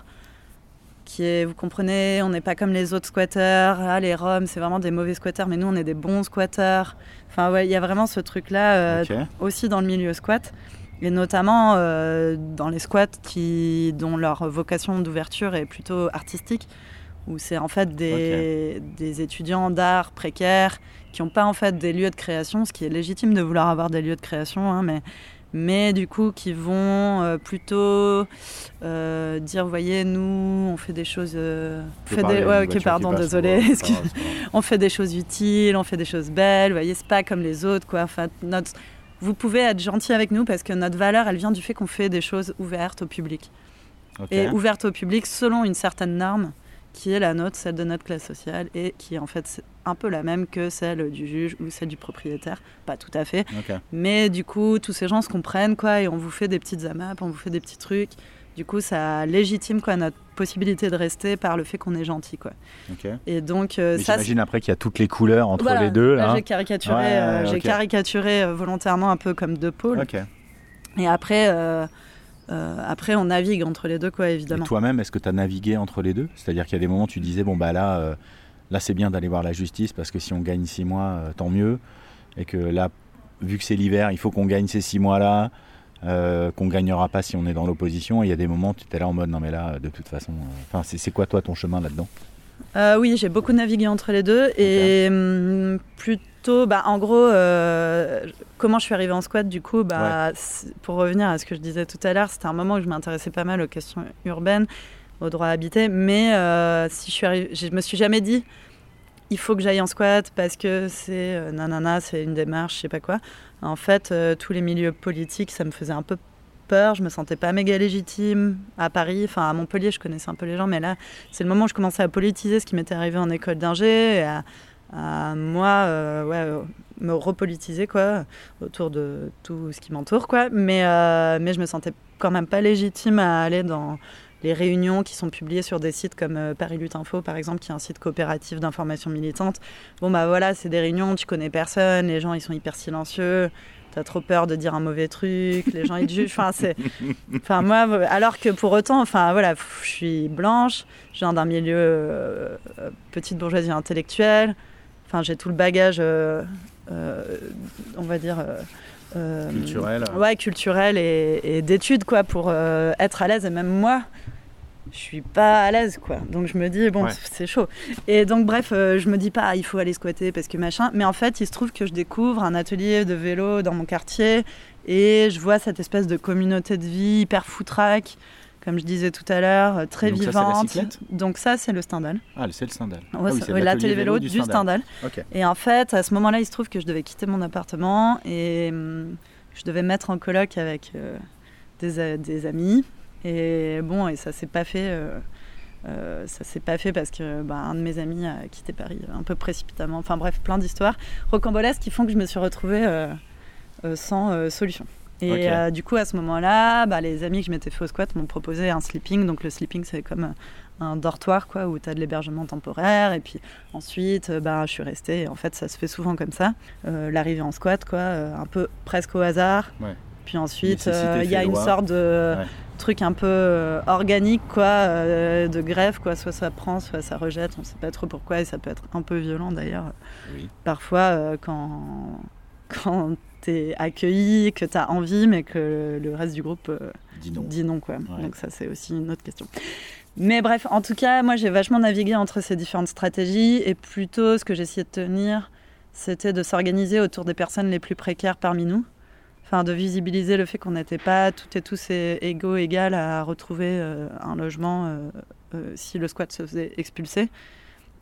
qui est, vous comprenez, on n'est pas comme les autres squatteurs, ah, les Roms, c'est vraiment des mauvais squatteurs, mais nous, on est des bons squatteurs. Enfin, ouais, il y a vraiment ce truc-là euh, aussi dans le milieu squat. Et notamment euh, dans les squats qui, dont leur vocation d'ouverture est plutôt artistique, où c'est en fait des, des étudiants d'art précaires qui n'ont pas en fait des lieux de création, ce qui est légitime de vouloir avoir des lieux de création, hein, mais, mais du coup qui vont euh, plutôt euh, dire, voyez, nous, on fait des choses... euh, fait des... Ouais, ok, voiture qui pardon, désolé. *laughs* on fait des choses utiles, on fait des choses belles, vous voyez, c'est pas comme les autres, quoi. Enfin, notre... Vous pouvez être gentil avec nous parce que notre valeur, elle vient du fait qu'on fait des choses ouvertes au public. Et ouvertes au public selon une certaine norme qui est la nôtre, celle de notre classe sociale, et qui est en fait un peu la même que celle du juge ou celle du propriétaire. Pas tout à fait. Mais du coup, tous ces gens se comprennent, quoi, et on vous fait des petites AMAP, on vous fait des petits trucs. Du coup, ça légitime quoi, notre possibilité de rester par le fait qu'on est gentil, quoi. Et donc, euh, ça, J'imagine après qu'il y a toutes les couleurs entre voilà, les deux là, là. j'ai caricaturé, Ouais, euh, caricaturé euh, volontairement un peu comme deux pôles. Et après, après, on navigue entre les deux, quoi, Et évidemment. toi-même, est-ce que tu as navigué entre les deux? C'est-à-dire qu'il y a des moments où tu disais, bon, bah là, là c'est bien d'aller voir la justice parce que si on gagne six mois, tant mieux. Et que là, vu que c'est l'hiver, il faut qu'on gagne ces six mois-là, euh, qu'on gagnera pas si on est dans l'opposition. Il y a des moments où tu étais là en mode, non mais là, de toute façon, euh, enfin, c'est c'est quoi toi ton chemin là-dedans? Euh, oui, j'ai beaucoup navigué entre les deux. Et hum, plutôt, bah, en gros, euh, comment je suis arrivée en squat du coup, bah, pour revenir à ce que je disais tout à l'heure, c'était un moment où je m'intéressais pas mal aux questions urbaines, au droit habité, mais si je suis arrivée, je me suis jamais dit il faut que j'aille en squat parce que c'est euh, nanana, c'est une démarche, je sais pas quoi. En fait, euh, tous les milieux politiques, ça me faisait un peu peur, je me sentais pas méga légitime à Paris, enfin à Montpellier, je connaissais un peu les gens, mais là, c'est le moment où je commençais à politiser ce qui m'était arrivé en école d'ingé, et à, moi, euh, ouais, euh, me repolitiser quoi, autour de tout ce qui m'entoure, quoi. Mais, euh, mais je me sentais quand même pas légitime à aller dans les réunions qui sont publiées sur des sites comme euh, Paris Lutte Info, par exemple, qui est un site coopératif d'information militante. Bon, bah voilà, c'est des réunions, tu connais personne, les gens, ils sont hyper silencieux. T'as trop peur de dire un mauvais truc, les gens ils te jugent. Enfin, c'est, enfin moi, alors que pour autant, enfin voilà, je suis blanche, je viens d'un milieu euh, petite bourgeoisie intellectuelle. Enfin, j'ai tout le bagage, euh, euh, on va dire. Culturel. Ouais, culturel et, et d'études, quoi, pour être à l'aise. Et même moi, je suis pas à l'aise, quoi. Donc je me dis, bon, Ouais. c'est chaud. Et donc, bref, euh, je me dis pas, ah, il faut aller squatter parce que machin. Mais en fait, il se trouve que je découvre un atelier de vélo dans mon quartier et je vois cette espèce de communauté de vie hyper foutraque, comme je disais tout à l'heure, euh, très Donc ça, vivante. cyclette donc ça, c'est le Stendhal. Ah, c'est le Stendhal. Ouais, Ah oui, c'est- l'atelier vélo, du Stendhal. Et en fait, à ce moment-là, il se trouve que je devais quitter mon appartement et hum, je devais me mettre en coloc avec euh, des amis. Et bon, et ça s'est pas fait. euh, euh, ça s'est pas fait parce que bah, un de mes amis a quitté Paris un peu précipitamment. Enfin bref, plein d'histoires rocambolesques qui font que je me suis retrouvée euh, euh, sans euh, solution. Et euh, du coup, à ce moment-là, bah, les amis que je m'étais fait au squat m'ont proposé un sleeping. Donc le sleeping, c'est comme euh, un dortoir quoi, où tu as de l'hébergement temporaire. Et puis ensuite, euh, bah, je suis restée. Et en fait, ça se fait souvent comme ça. Euh, L'arrivée en squat, quoi, euh, un peu presque au hasard. Ouais. Puis ensuite, euh, il y a une loi. sorte de Ouais. truc un peu euh, organique, quoi, euh, de grève, quoi. Soit ça prend, soit ça rejette. On sait pas trop pourquoi. Et ça peut être un peu violent d'ailleurs. Oui. Parfois, quand, quand t'es accueilli, que t'as envie, mais que le reste du groupe euh, non. dit non, quoi. Ouais. Donc ça, c'est aussi une autre question. Mais bref, en tout cas, moi, j'ai vachement navigué entre ces différentes stratégies et plutôt, ce que j'essayais de tenir, c'était de s'organiser autour des personnes les plus précaires parmi nous. Enfin, de visibiliser le fait qu'on n'était pas toutes et tous égaux, égales à retrouver euh, un logement euh, euh, si le squat se faisait expulser.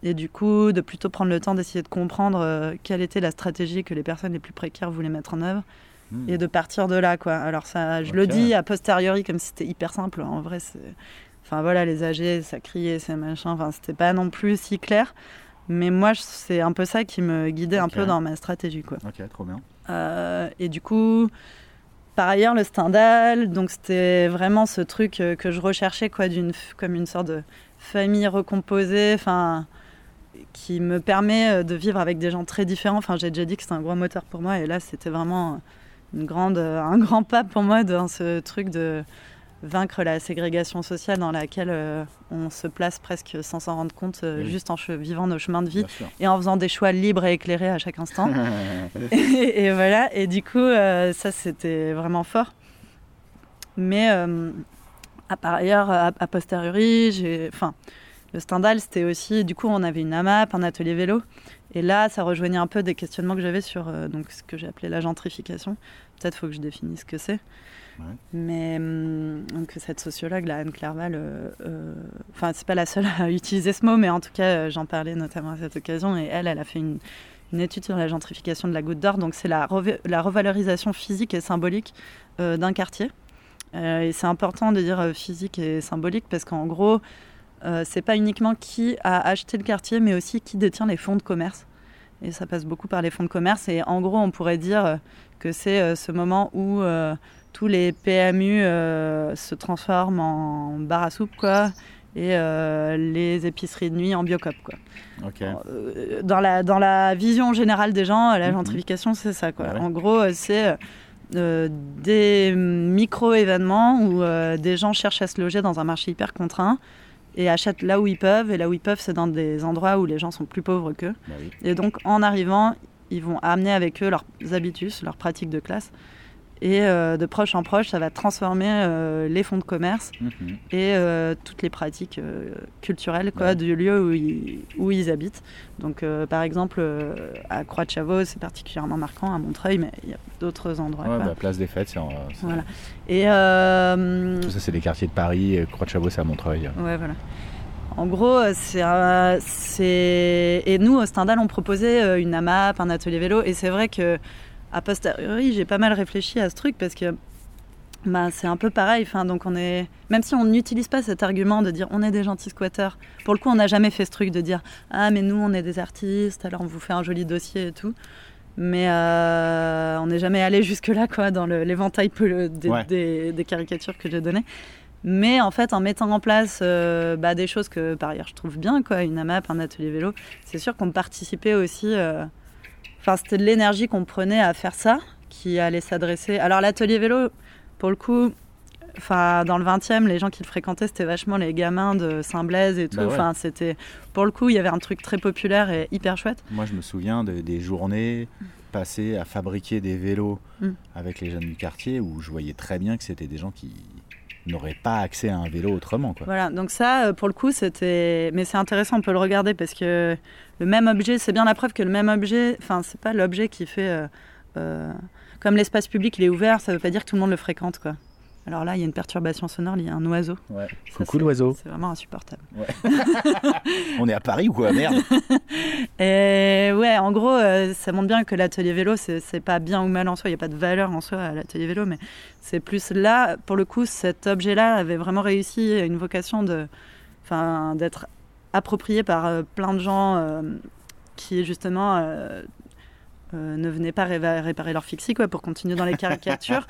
Et du coup, de plutôt prendre le temps d'essayer de comprendre quelle était la stratégie que les personnes les plus précaires voulaient mettre en œuvre Hmm. et de partir de là quoi. Alors ça je le dis a posteriori comme si c'était hyper simple en vrai c'est enfin voilà les âgés ça criait c'est machin enfin c'était pas non plus si clair mais moi c'est un peu ça qui me guidait un peu dans ma stratégie quoi. Ok, trop bien. Euh, et du coup par ailleurs, le Stendhal, donc c'était vraiment ce truc euh, que je recherchais, quoi, d'une, comme une sorte de famille recomposée, enfin, qui me permet euh, de vivre avec des gens très différents. Enfin, j'ai déjà dit que c'était un gros moteur pour moi, et là, c'était vraiment une grande, un grand pas pour moi dans ce truc de vaincre la ségrégation sociale dans laquelle euh, on se place presque sans s'en rendre compte, euh, Oui. juste en vivant nos chemins de vie et en faisant des choix libres et éclairés à chaque instant. *laughs* et, et voilà, et du coup, euh, ça c'était vraiment fort. Mais à par ailleurs, à, à posteriori, j'ai. Enfin, le Stendhal, c'était aussi. Du coup, on avait une AMAP, un atelier vélo. Et là, ça rejoignait un peu des questionnements que j'avais sur euh, donc, ce que j'ai appelé la gentrification. Peut-être faut que je définisse ce que c'est. Ouais. Mais hum, donc, cette sociologue, la Anne Clerval, euh, euh, enfin, c'est pas la seule *laughs* à utiliser ce mot, mais en tout cas, euh, j'en parlais notamment à cette occasion. Et elle, elle a fait une, une étude sur la gentrification de la Goutte d'Or. Donc, c'est la, revalorisation physique et symbolique euh, d'un quartier. Euh, et c'est important de dire euh, physique et symbolique parce qu'en gros, euh, c'est pas uniquement qui a acheté le quartier, mais aussi qui détient les fonds de commerce. Et ça passe beaucoup par les fonds de commerce. Et en gros, on pourrait dire euh, que c'est euh, ce moment où euh, tous les PMU se transforment en bar à soupe, quoi, et euh, les épiceries de nuit en biocop, quoi. Dans, la, dans la vision générale des gens, la Mhm. gentrification, c'est ça. Quoi. Ah ouais. En gros, c'est euh, des micro-événements où euh, des gens cherchent à se loger dans un marché hyper contraint et achètent là où ils peuvent. Et là où ils peuvent, c'est dans des endroits où les gens sont plus pauvres qu'eux. Bah oui. Et donc, en arrivant, ils vont amener avec eux leurs habitus, leurs pratiques de classe. Et euh, de proche en proche, ça va transformer euh, les fonds de commerce Mhm. et euh, toutes les pratiques culturelles quoi, Ouais. du lieu où ils, où ils habitent. Donc, par exemple, à Croix de Chavaux, c'est particulièrement marquant, à Montreuil, mais il y a d'autres endroits. Ouais, quoi. bah, place des fêtes, c'est Voilà. Et Tout ça, c'est les quartiers de Paris, Croix de Chabot, c'est à Montreuil. Ouais, voilà. En gros, c'est. Et nous, au Stendhal, on proposait une AMAP, un atelier vélo. Et c'est vrai que, à posteriori, j'ai pas mal réfléchi à ce truc parce que bah, c'est un peu pareil. Enfin, donc on est... Même si on n'utilise pas cet argument de dire on est des gentils squatteurs, pour le coup, on n'a jamais fait ce truc de dire Ah, mais nous, on est des artistes, alors on vous fait un joli dossier et tout. Mais euh, on n'est jamais allé jusque-là, quoi, dans l'éventail peu- des, Ouais. des- des caricatures que j'ai données. Mais en fait, en mettant en place euh, bah, des choses que par ailleurs je trouve bien, quoi, une AMAP, un atelier vélo, c'est sûr qu'on participait aussi. euh, Enfin, c'était de l'énergie qu'on prenait à faire ça, qui allait s'adresser. Alors, l'atelier vélo, pour le coup, enfin, dans le 20e, les gens qui le fréquentaient, c'était vachement les gamins de Saint-Blaise et tout. Bah ouais. Enfin, c'était. Pour le coup, il y avait un truc très populaire et hyper chouette. Moi, je me souviens de- des journées passées à fabriquer des vélos Mm. avec les jeunes du quartier où je voyais très bien que c'était des gens qui n'auraient pas accès à un vélo autrement. Quoi. Voilà, donc ça, euh, pour le coup, c'était. Mais c'est intéressant, on peut le regarder parce que le même objet, c'est bien la preuve que le même objet, enfin, c'est pas l'objet qui fait. euh, euh, Comme l'espace public, il est ouvert, ça veut pas dire que tout le monde le fréquente, quoi. Alors là, il y a une perturbation sonore liée à un oiseau. Ouais. Coucou c'est- l'oiseau. C'est vraiment insupportable. On est à Paris ou quoi? Merde *laughs* Et ouais, en gros, euh, ça montre bien que l'atelier vélo, c'est pas bien ou mal en soi, il n'y a pas de valeur en soi à l'atelier vélo, mais c'est plus là, pour le coup, cet objet-là avait vraiment réussi une vocation de, enfin, d'être approprié par euh, plein de gens euh, qui, justement, euh, ne venaient pas réparer leur fixie, quoi, pour continuer dans les caricatures.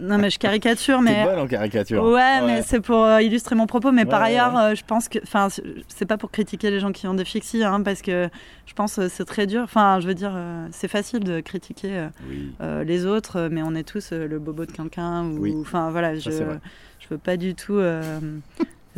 non, mais je caricature, mais. bonne en caricature. Ouais, mais c'est pour euh, illustrer mon propos. Mais Ouais, par ailleurs, ouais. euh, je pense que, enfin, c'est- pas pour critiquer les gens qui ont des fixies, hein, parce que je pense que c'est très dur. Enfin, je veux dire, c'est facile de critiquer Oui. les autres, mais on est tous le bobo de quelqu'un. Ou, Oui. enfin, voilà, je, je veux pas du tout.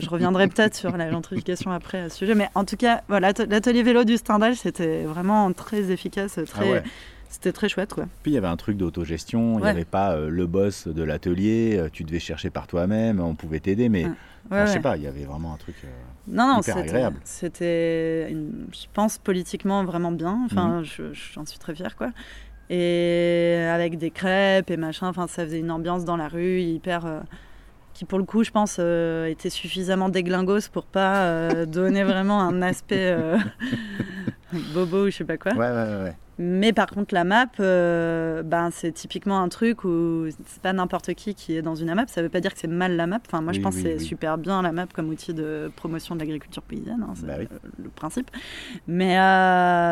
Euh, je reviendrai peut-être sur la gentrification après à ce sujet, mais en tout cas, voilà, l'atelier vélo du Stendhal, c'était vraiment très efficace, très, Ah ouais. c'était très chouette, quoi. Puis il y avait un truc d'autogestion, il n'y avait pas euh, le boss de l'atelier, euh, tu devais chercher par toi-même, on pouvait t'aider, mais Ouais. enfin, Ouais, je sais pas, il y avait vraiment un truc. euh, Non, non, hyper c'était- agréable. C'était, je pense, politiquement vraiment bien. Enfin, Mhm. je- j'en suis très fière, quoi. Et avec des crêpes et machin, enfin, ça faisait une ambiance dans la rue hyper. Qui, pour le coup, je pense, euh, était suffisamment déglingos pour pas euh, *laughs* donner vraiment un aspect euh, *laughs* bobo ou je sais pas quoi. Ouais, ouais, ouais. ouais. Mais par contre, la map, ben, c'est typiquement un truc où c'est pas n'importe qui qui est dans une AMAP. Ça veut pas dire que c'est mal la map. Enfin, moi, je pense oui, que c'est oui. super bien la map comme outil de promotion de l'agriculture paysanne. hein, c'est Bah le, principe. Mais,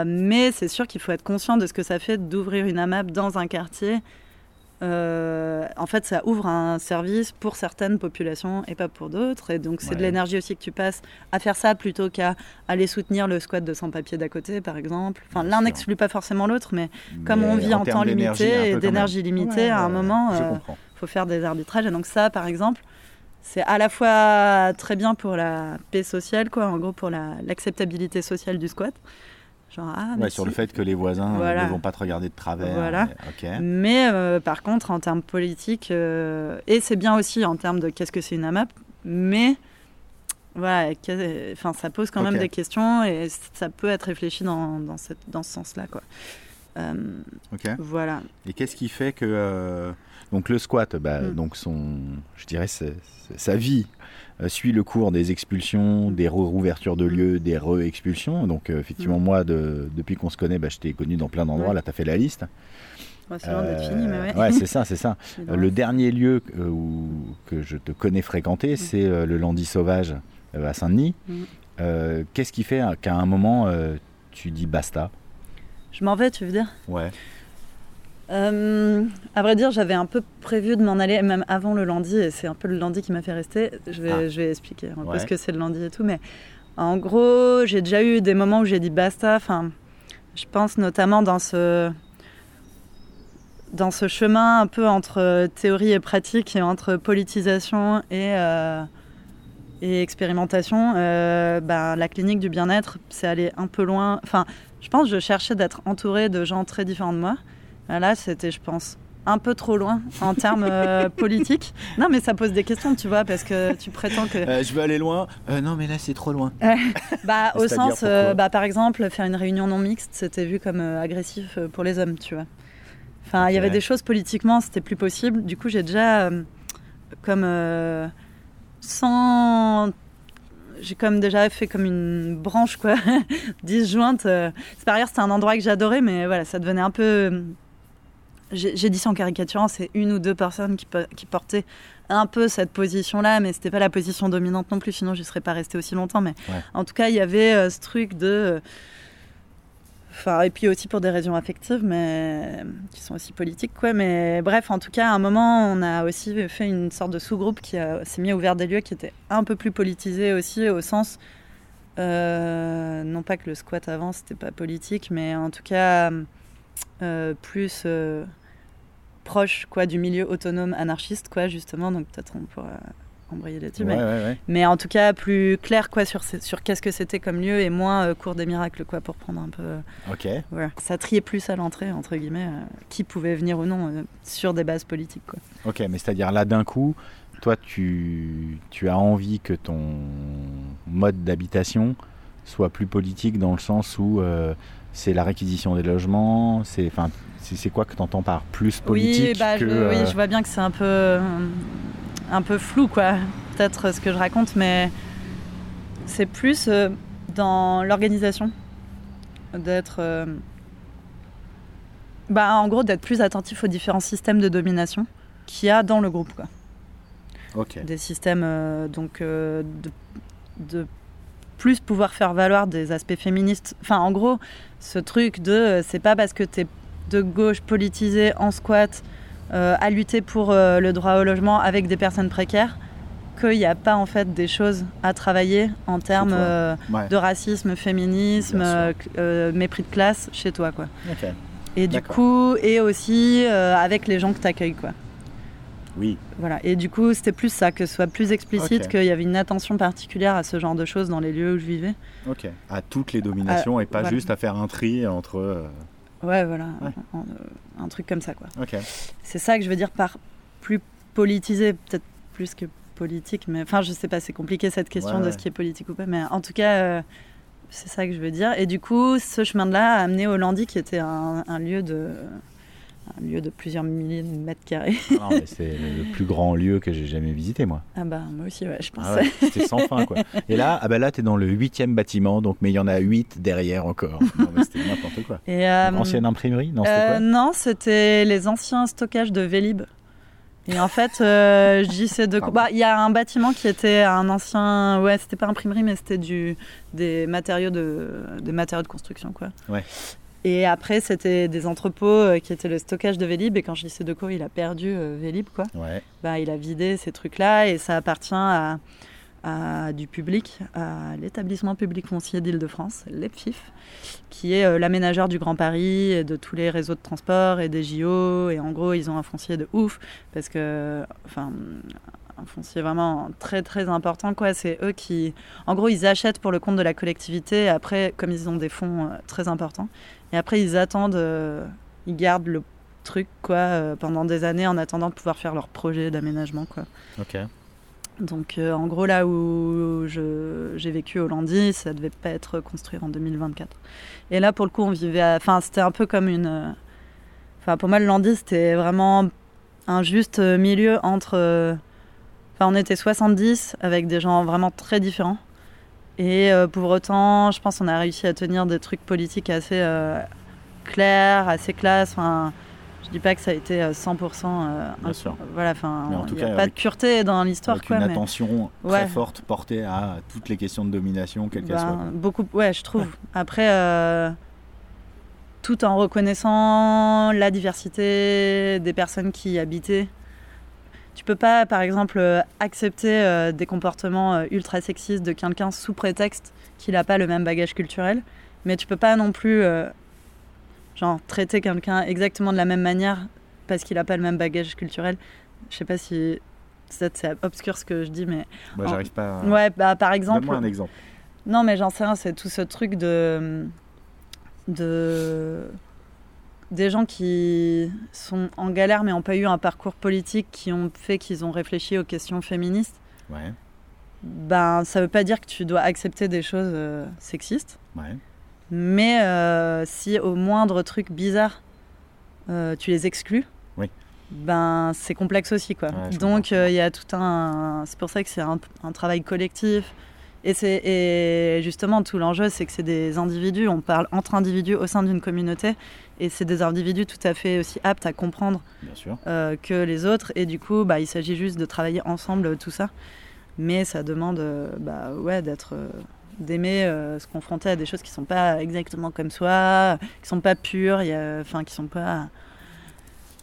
mais c'est sûr qu'il faut être conscient de ce que ça fait d'ouvrir une AMAP dans un quartier euh, en fait, ça ouvre un service pour certaines populations et pas pour d'autres. Et donc, c'est de l'énergie aussi que tu passes à faire ça plutôt qu'à aller soutenir le squat de sans-papier d'à côté, par exemple. Enfin, l'un n'exclut pas forcément l'autre, mais comme on vit en, temps limité et d'énergie limitée, Ouais, à un moment, Je euh, faut faire des arbitrages. Et donc ça, par exemple, c'est à la fois très bien pour la paix sociale, quoi, en gros pour la- l'acceptabilité sociale du squat. Genre, ah, Ouais, sur le fait que les voisins euh, Voilà. ne vont pas te regarder de travers. Voilà. Mais euh, par contre, en termes politiques, euh, et c'est bien aussi en termes de qu'est-ce que c'est une AMAP, mais voilà, enfin, ça pose quand même des questions et ça peut être réfléchi dans, dans, cette, dans ce sens-là. Quoi. Euh, voilà. Et qu'est-ce qui fait que donc le squat, bah, Mm. donc son, je dirais sa vie suit le cours des expulsions, Mm. des rouvertures de lieux, des re-expulsions. Donc euh, effectivement Mm. moi, de- depuis qu'on se connaît, bah, je t'ai connu dans plein d'endroits. Ouais. Là, tu as fait la liste. Bon, c'est d'être Euh, ouais. ouais, c'est ça, c'est ça. *laughs* C'est Euh. Le dernier lieu euh, où, que je te connais fréquenter, c'est euh, le Landy Sauvage euh, à Saint-Denis. Mm. Euh, Qu'est-ce qui fait qu'à un moment euh, tu dis basta? Je m'en vais, tu veux dire? Ouais. Euh, à vrai dire, j'avais un peu prévu de m'en aller, même avant le lundi, et c'est un peu le lundi qui m'a fait rester. Je vais, Ah. je vais expliquer un Ouais. peu ce que c'est le lundi et tout, mais en gros, j'ai déjà eu des moments où j'ai dit basta. Enfin, je pense notamment dans ce dans ce chemin un peu entre théorie et pratique et entre politisation et euh, et expérimentation. euh, ben, la clinique du bien-être, c'est aller un peu loin. Enfin, je pense que je cherchais d'être entourée de gens très différents de moi. Là, c'était, je pense, un peu trop loin en termes euh, *laughs* politiques. Non, mais ça pose des questions, tu vois, parce que tu prétends que. Euh, je veux aller loin. Euh, non, mais là c'est trop loin. Bah, *laughs* au sens, euh, bah, par exemple, faire une réunion non mixte, c'était vu comme euh, agressif euh, pour les hommes, tu vois. Enfin, il y avait des choses politiquement, c'était plus possible. Du coup, j'ai déjà, euh, comme, euh, sans, j'ai comme déjà fait comme une branche, quoi, *laughs* disjointe. C'est par ailleurs, c'était un endroit que j'adorais, mais voilà, ça devenait un peu. Euh, J'ai dit ça en caricaturant, c'est une ou deux personnes qui, po- qui portaient un peu cette position-là, mais c'était pas la position dominante non plus, sinon je serais pas restée aussi longtemps. Mais Ouais. en tout cas, il y avait euh, ce truc de. euh, Enfin, et puis aussi pour des raisons affectives, mais qui sont aussi politiques, quoi. Mais bref, en tout cas, à un moment, on a aussi fait une sorte de sous-groupe qui s'est mis à ouvert des lieux qui étaient un peu plus politisés aussi, au sens. euh, non pas que le squat avant, c'était pas politique, mais en tout cas, euh, plus. euh, proche quoi du milieu autonome anarchiste quoi justement donc peut-être on pourra embrayer là-dessus Ouais, mais ouais, ouais. mais en tout cas plus clair quoi sur, sur qu'est-ce que c'était comme lieu et moins euh, cours des miracles quoi pour prendre un peu euh, Ok. voilà ça triait plus à l'entrée entre guillemets euh, qui pouvait venir ou non euh, sur des bases politiques quoi Ok, mais c'est-à-dire là d'un coup, toi tu, tu as envie que ton mode d'habitation soit plus politique dans le sens où euh, c'est la réquisition des logements, c'est enfin c'est c'est quoi que tu entends par plus politique oui bah que je, euh, oui je vois bien que c'est un peu euh, un peu flou quoi peut-être euh, ce que je raconte mais c'est plus euh, dans l'organisation d'être euh, bah en gros d'être plus attentif aux différents systèmes de domination qu'il y a dans le groupe quoi Ok. des systèmes euh, donc euh, de, de plus pouvoir faire valoir des aspects féministes. Enfin, en gros, ce truc de euh, c'est pas parce que tu es de gauche politisé en squat euh, à lutter pour euh, le droit au logement avec des personnes précaires qu'il n'y a pas en fait des choses à travailler en termes euh, Ouais. de racisme, féminisme, mépris de classe chez toi quoi. Et du coup, et aussi avec les gens que tu accueilles quoi. Oui. Voilà. Et du coup, c'était plus ça, que ce soit plus explicite, qu'il y avait une attention particulière à ce genre de choses dans les lieux où je vivais. Ok. À toutes les dominations et pas voilà. juste à faire un tri entre. euh, Ouais, voilà. Ouais. Un, euh, un truc comme ça, quoi. Ok. C'est ça que je veux dire par plus politisé, peut-être plus que politique, mais enfin, je sais pas, c'est compliqué cette question Ouais, de ce qui est politique ou pas, mais en tout cas, euh, c'est ça que je veux dire. Et du coup, ce chemin de là a amené au Landy, qui était un, un lieu de. Un lieu de plusieurs milliers de mètres carrés. Mais c'est le plus grand lieu que j'ai jamais visité moi. Ah bah, moi aussi, ouais, je pense. Ah ouais, c'était sans fin quoi. Et là, ah bah là t'es dans le huitième bâtiment, donc mais il y en a huit derrière encore. C'était n'importe quoi. Et, euh, Ancienne imprimerie, non c'était Euh, quoi non, c'était les anciens stockages de Vélib. Et en fait, euh, je dis c'est de Pardon. bah, il y a un bâtiment qui était un ancien ouais, c'était pas imprimerie mais c'était du des matériaux de des matériaux de construction quoi. Ouais. Et après, c'était des entrepôts euh, qui étaient le stockage de Vélib. Et quand je de cours, il a perdu euh, Vélib, quoi. Ouais. Bah, il a vidé ces trucs-là et ça appartient à, à du public, à l'établissement public foncier d'Île-de-France, l'EPFIF, qui est euh, l'aménageur du Grand Paris et de tous les réseaux de transport et des JO. Et en gros, ils ont un foncier de ouf parce que, enfin, un foncier vraiment très très important quoi. C'est eux qui, en gros, ils achètent pour le compte de la collectivité. Après, comme ils ont des fonds très importants, et après ils attendent, euh, ils gardent le truc quoi euh, pendant des années en attendant de pouvoir faire leur projet d'aménagement quoi. Ok. Donc euh, en gros là où j'ai vécu au Landy, ça devait pas être construit en 2024. Et là pour le coup on vivait, enfin c'était un peu comme une, euh, enfin pour moi le Landy c'était vraiment un juste milieu entre, euh, enfin on était 70 avec des gens vraiment très différents. Et euh, pour autant je pense qu'on a réussi à tenir des trucs politiques assez euh, clairs, assez classe. Enfin, je dis pas que ça a été euh, 100%. euh, Bien sûr. Voilà, enfin, Mais en tout il n'y a cas, pas de pureté dans l'histoire, Avec quoi. une mais- attention Ouais. très forte portée à toutes les questions de domination, quelles qu'elles Ben, soient. beaucoup, ouais, je trouve. Après, euh, tout en reconnaissant la diversité des personnes qui y habitaient. Tu peux pas, par exemple, euh, accepter euh, des comportements euh, ultra sexistes de quelqu'un sous prétexte qu'il n'a pas le même bagage culturel, mais tu peux pas non plus, genre, traiter quelqu'un exactement de la même manière parce qu'il n'a pas le même bagage culturel. Je sais pas si c'est obscur ce que je dis, mais Moi, en- j'arrive pas. à- ouais, bah par exemple. Donne-moi un exemple. Non, mais j'en sais rien, c'est tout ce truc de. de. Des gens qui sont en galère mais n'ont pas eu un parcours politique qui ont fait qu'ils ont réfléchi aux questions féministes. Ouais. Ben, ça veut pas dire que tu dois accepter des choses euh, sexistes, Ouais. mais euh, si au moindre truc bizarre, euh, tu les exclus. Oui. Ben, c'est complexe aussi, quoi. Ouais, Donc, il y a tout un. C'est pour ça que c'est un, un travail collectif. Et, c'est, et justement, tout l'enjeu, c'est que c'est des individus, on parle entre individus au sein d'une communauté, et c'est des individus tout à fait aussi aptes à comprendre Bien sûr. euh, que les autres, et du coup, bah, il s'agit juste de travailler ensemble euh, tout ça. Mais ça demande euh, bah, ouais, d'être. d'aimer euh, se confronter à des choses qui sont pas exactement comme soi, qui sont pas pures, il y a- enfin qui sont pas.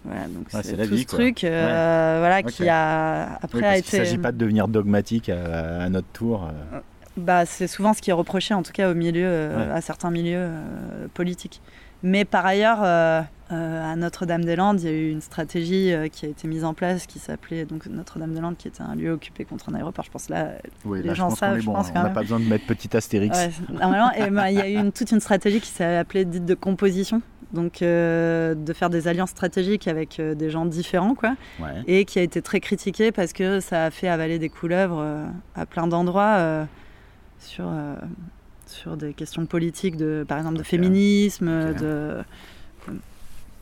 Voilà, donc Ouais, c'est tout vie, ce quoi. truc, euh, voilà, qui a après Oui, a parce qu'il ne été. s'agit pas de devenir dogmatique à, à notre tour. euh. Bah, c'est souvent ce qui est reproché, en tout cas au milieu, euh, Ouais. à certains milieux euh, politiques. Mais par ailleurs, euh, euh, à Notre-Dame-des-Landes, il y a eu une stratégie euh, qui a été mise en place qui s'appelait donc Notre-Dame-des-Landes, qui était un lieu occupé contre un aéroport. Je pense là, Oui, Les là, gens je pense savent, je pense, hein. On n'a pas besoin de mettre petit astérix. Normalement, ben, il y a eu une, toute une stratégie qui s'est appelée dite de composition, donc euh, de faire des alliances stratégiques avec euh, des gens différents, quoi, Ouais. et qui a été très critiquée parce que ça a fait avaler des couleuvres euh, à plein d'endroits sur sur des questions politiques, de, par exemple de féminisme, de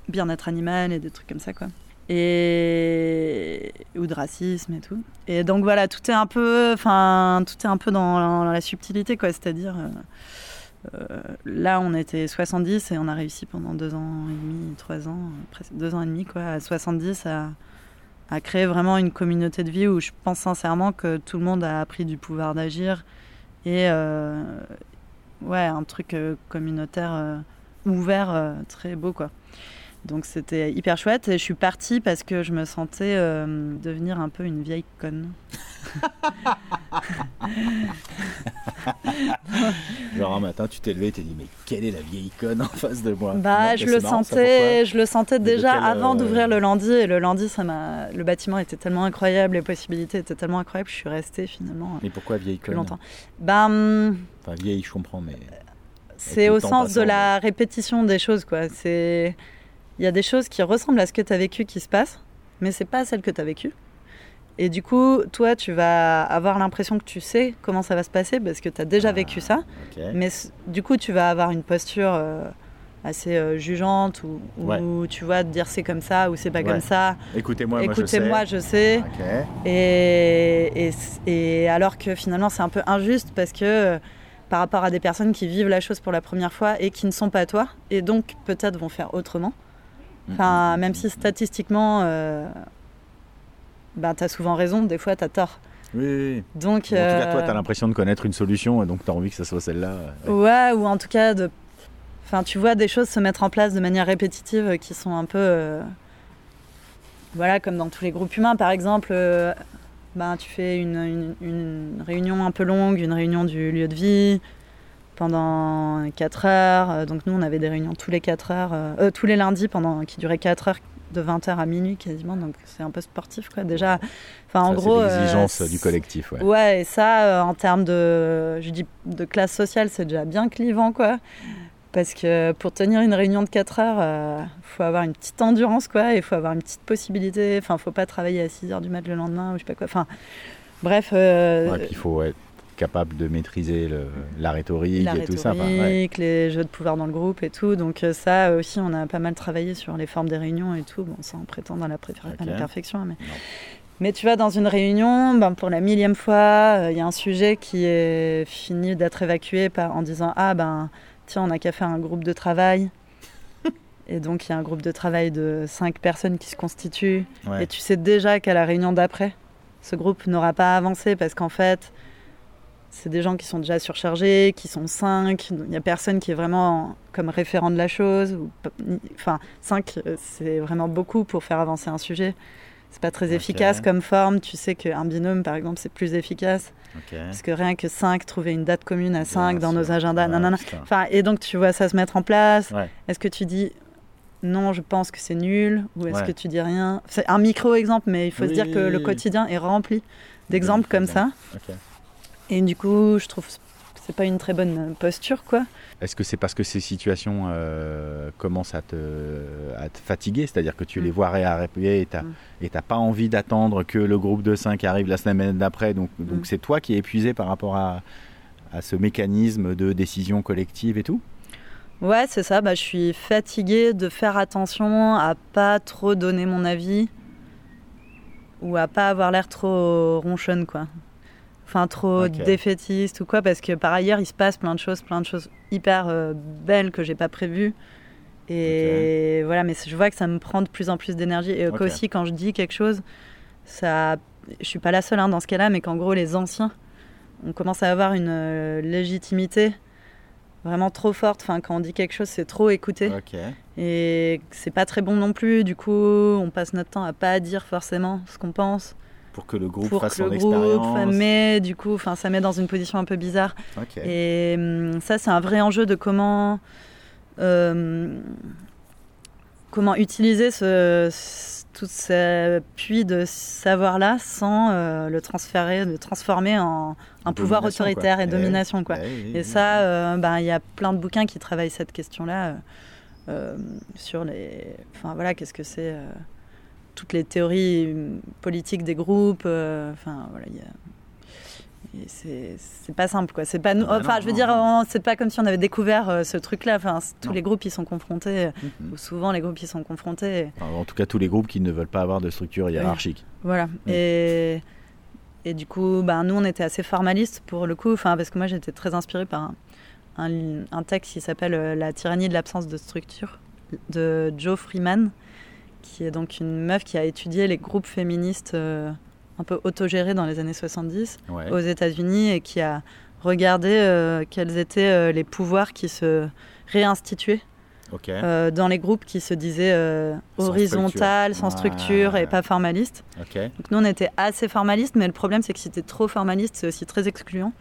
bien-être animal et des trucs comme ça, quoi. Et ou de racisme et tout. Et donc voilà, tout est un peu, enfin, tout est un peu dans la, dans la subtilité, quoi. C'est-à-dire, euh, là, on était 70 et on a réussi pendant deux ans et demi, trois ans, deux ans et demi, quoi, à 70, à, à créer vraiment une communauté de vie où je pense sincèrement que tout le monde a appris du pouvoir d'agir et euh, un truc euh, communautaire ouvert, très beau, quoi. Donc c'était hyper chouette et je suis partie parce que je me sentais euh, devenir un peu une vieille conne. *laughs* Genre un matin, tu t'es levé et t'es dit, mais quelle est la vieille conne en face de moi? Bah, Non, je le c'est ça, sentais, je le sentais déjà quel, avant euh, d'ouvrir le lundi et le lundi, ça m'a, le bâtiment était tellement incroyable, les possibilités étaient tellement incroyables, je suis restée finalement Mais pourquoi vieille conne? longtemps. Bah, hum, Enfin, vieille, je comprends, mais. c'est le au sens de la répétition des choses, quoi. C'est, il y a des choses qui ressemblent à ce que tu as vécu qui se passent, mais c'est pas celle que tu as vécue. Et du coup, toi, tu vas avoir l'impression que tu sais comment ça va se passer parce que tu as déjà Ah, vécu ça. Mais du coup, tu vas avoir une posture euh, assez euh, jugeante ou, ou tu vois, te dire c'est comme ça ou c'est pas Ouais. comme ça. Écoutez-moi, moi, je sais. Écoutez-moi, je sais. Ok. Et, et, et alors que finalement, c'est un peu injuste parce que euh, par rapport à des personnes qui vivent la chose pour la première fois et qui ne sont pas toi et donc peut-être vont faire autrement. Enfin, même si statistiquement, euh, bah, tu as souvent raison, des fois tu as tort. Oui, oui, oui. Donc, en tout cas, toi, euh, tu as l'impression de connaître une solution et donc tu as envie que ça soit celle-là. euh, ouais. Ouais, ou en tout cas de Enfin, tu vois des choses se mettre en place de manière répétitive qui sont un peu. euh, voilà, comme dans tous les groupes humains, par exemple. ben, tu fais une, une- une réunion un peu longue, une réunion du lieu de vie pendant 4 heures. Euh, Donc nous, on avait des réunions tous les 4 heures, euh, euh, tous les lundis pendant qui duraient 4 heures, de 20h à minuit quasiment. Donc c'est un peu sportif, quoi. Déjà, enfin, en gros. c'est euh, l'exigence c'est- du collectif, ouais. Ouais, et ça, euh, en termes de, je dis, de classe sociale, c'est déjà bien clivant, quoi. Parce que pour tenir une réunion de 4 heures, il faut avoir une petite endurance, quoi. Il faut avoir une petite possibilité. Enfin, faut pas travailler à 6 heures du mat le lendemain ou je sais pas quoi. Enfin, bref. euh, Ouais, il faut être capable de maîtriser le- la rhétorique la et tout ça. enfin, ouais. les jeux de pouvoir dans le groupe et tout. Donc euh, ça aussi, on a pas mal travaillé sur les formes des réunions et tout, bon, sans prétendre à la, à la perfection. hein, Mais... Non. mais tu vois, dans une réunion, ben, pour la millième fois, euh, il y a un sujet qui est fini d'être évacué par, en disant Ah ben, tiens, on n'a qu'à faire un groupe de travail. *laughs* et donc, il y a un groupe de travail de cinq personnes qui se constituent. Ouais. Et tu sais déjà qu'à la réunion d'après, ce groupe n'aura pas avancé parce qu'en fait, c'est des gens qui sont déjà surchargés, qui sont cinq. Il n'y a personne qui est vraiment comme référent de la chose. ou Enfin, cinq, euh, c'est vraiment beaucoup pour faire avancer un sujet. C'est pas très efficace comme forme. Tu sais qu'un binôme, par exemple, c'est plus efficace. Parce que rien que cinq, trouver une date commune à cinq Bien dans nos agendas, Ouais, nanana. putain. Enfin, et donc tu vois ça se mettre en place. Ouais. Est-ce que tu dis non, je pense que c'est nul Ou est-ce Ouais. que tu dis rien? C'est un micro-exemple, mais il faut se dire que le quotidien est rempli d'exemples comme ça. Et du coup, je trouve que c'est pas une très bonne posture, quoi. Est-ce que c'est parce que ces situations euh, commencent à te, à te fatiguer C'est-à-dire que tu les Mm. vois réarriver et tu Mm. n'as pas envie d'attendre que le groupe de 5 arrive la semaine d'après. Donc donc Mm. c'est toi qui es épuisé par rapport à, à ce mécanisme de décision collective et tout? Ouais, c'est ça. Bah, je suis fatiguée de faire attention à pas trop donner mon avis ou à pas avoir l'air trop ronchonne, quoi. Enfin, trop défaitiste ou quoi, parce que par ailleurs, il se passe plein de choses, plein de choses hyper euh, belles que j'ai pas prévues. Et voilà, mais je vois que ça me prend de plus en plus d'énergie. Et Ok. aussi, quand je dis quelque chose, ça, je suis pas la seule hein, dans ce cas-là, mais qu'en gros, les anciens, on commence à avoir une euh, légitimité vraiment trop forte. Enfin, quand on dit quelque chose, c'est trop écouté. Ok. Et c'est pas très bon non plus. Du coup, on passe notre temps à pas dire forcément ce qu'on pense Pour que le groupe pour fasse que son le groupe. expérience. Mais du coup, enfin, ça met dans une position un peu bizarre. Ok. Et hum, ça, c'est un vrai enjeu de comment euh, comment utiliser ce, ce- tout ce puits de savoir-là sans euh, le transférer, le transformer en un pouvoir autoritaire quoi. et Eh domination, quoi. Eh Et ça, euh, ben, il y a plein de bouquins qui travaillent cette question-là euh, euh, sur les. Enfin voilà, qu'est-ce que c'est toutes les théories euh, politiques des groupes. euh, Enfin voilà, il y a. et C'est c'est pas simple quoi. C'est pas nous. Ah bah enfin, non, je veux non, dire, c'est pas comme si on avait découvert euh, ce truc-là. Enfin, c- tous Non. les groupes ils sont confrontés. Mhm. Ou souvent les groupes ils sont confrontés. Enfin, en tout cas, tous les groupes qui ne veulent pas avoir de structure hiérarchique. Voilà. Mm. Et, et du coup, ben, nous, on était assez formalistes pour le coup, enfin, parce que moi, j'étais très inspirée par un, un, li- un texte qui s'appelle La tyrannie de l'absence de structure de Joe Freeman, qui est donc une meuf qui a étudié les groupes féministes euh, un peu autogérés dans les années 70 Ouais. aux États-Unis et qui a regardé euh, quels étaient euh, les pouvoirs qui se réinstituaient euh, dans les groupes qui se disaient euh, Sans horizontales, structure. sans structure et pas formalistes. Donc nous, on était assez formaliste, mais le problème, c'est que si t'es trop formaliste, c'est aussi très excluant.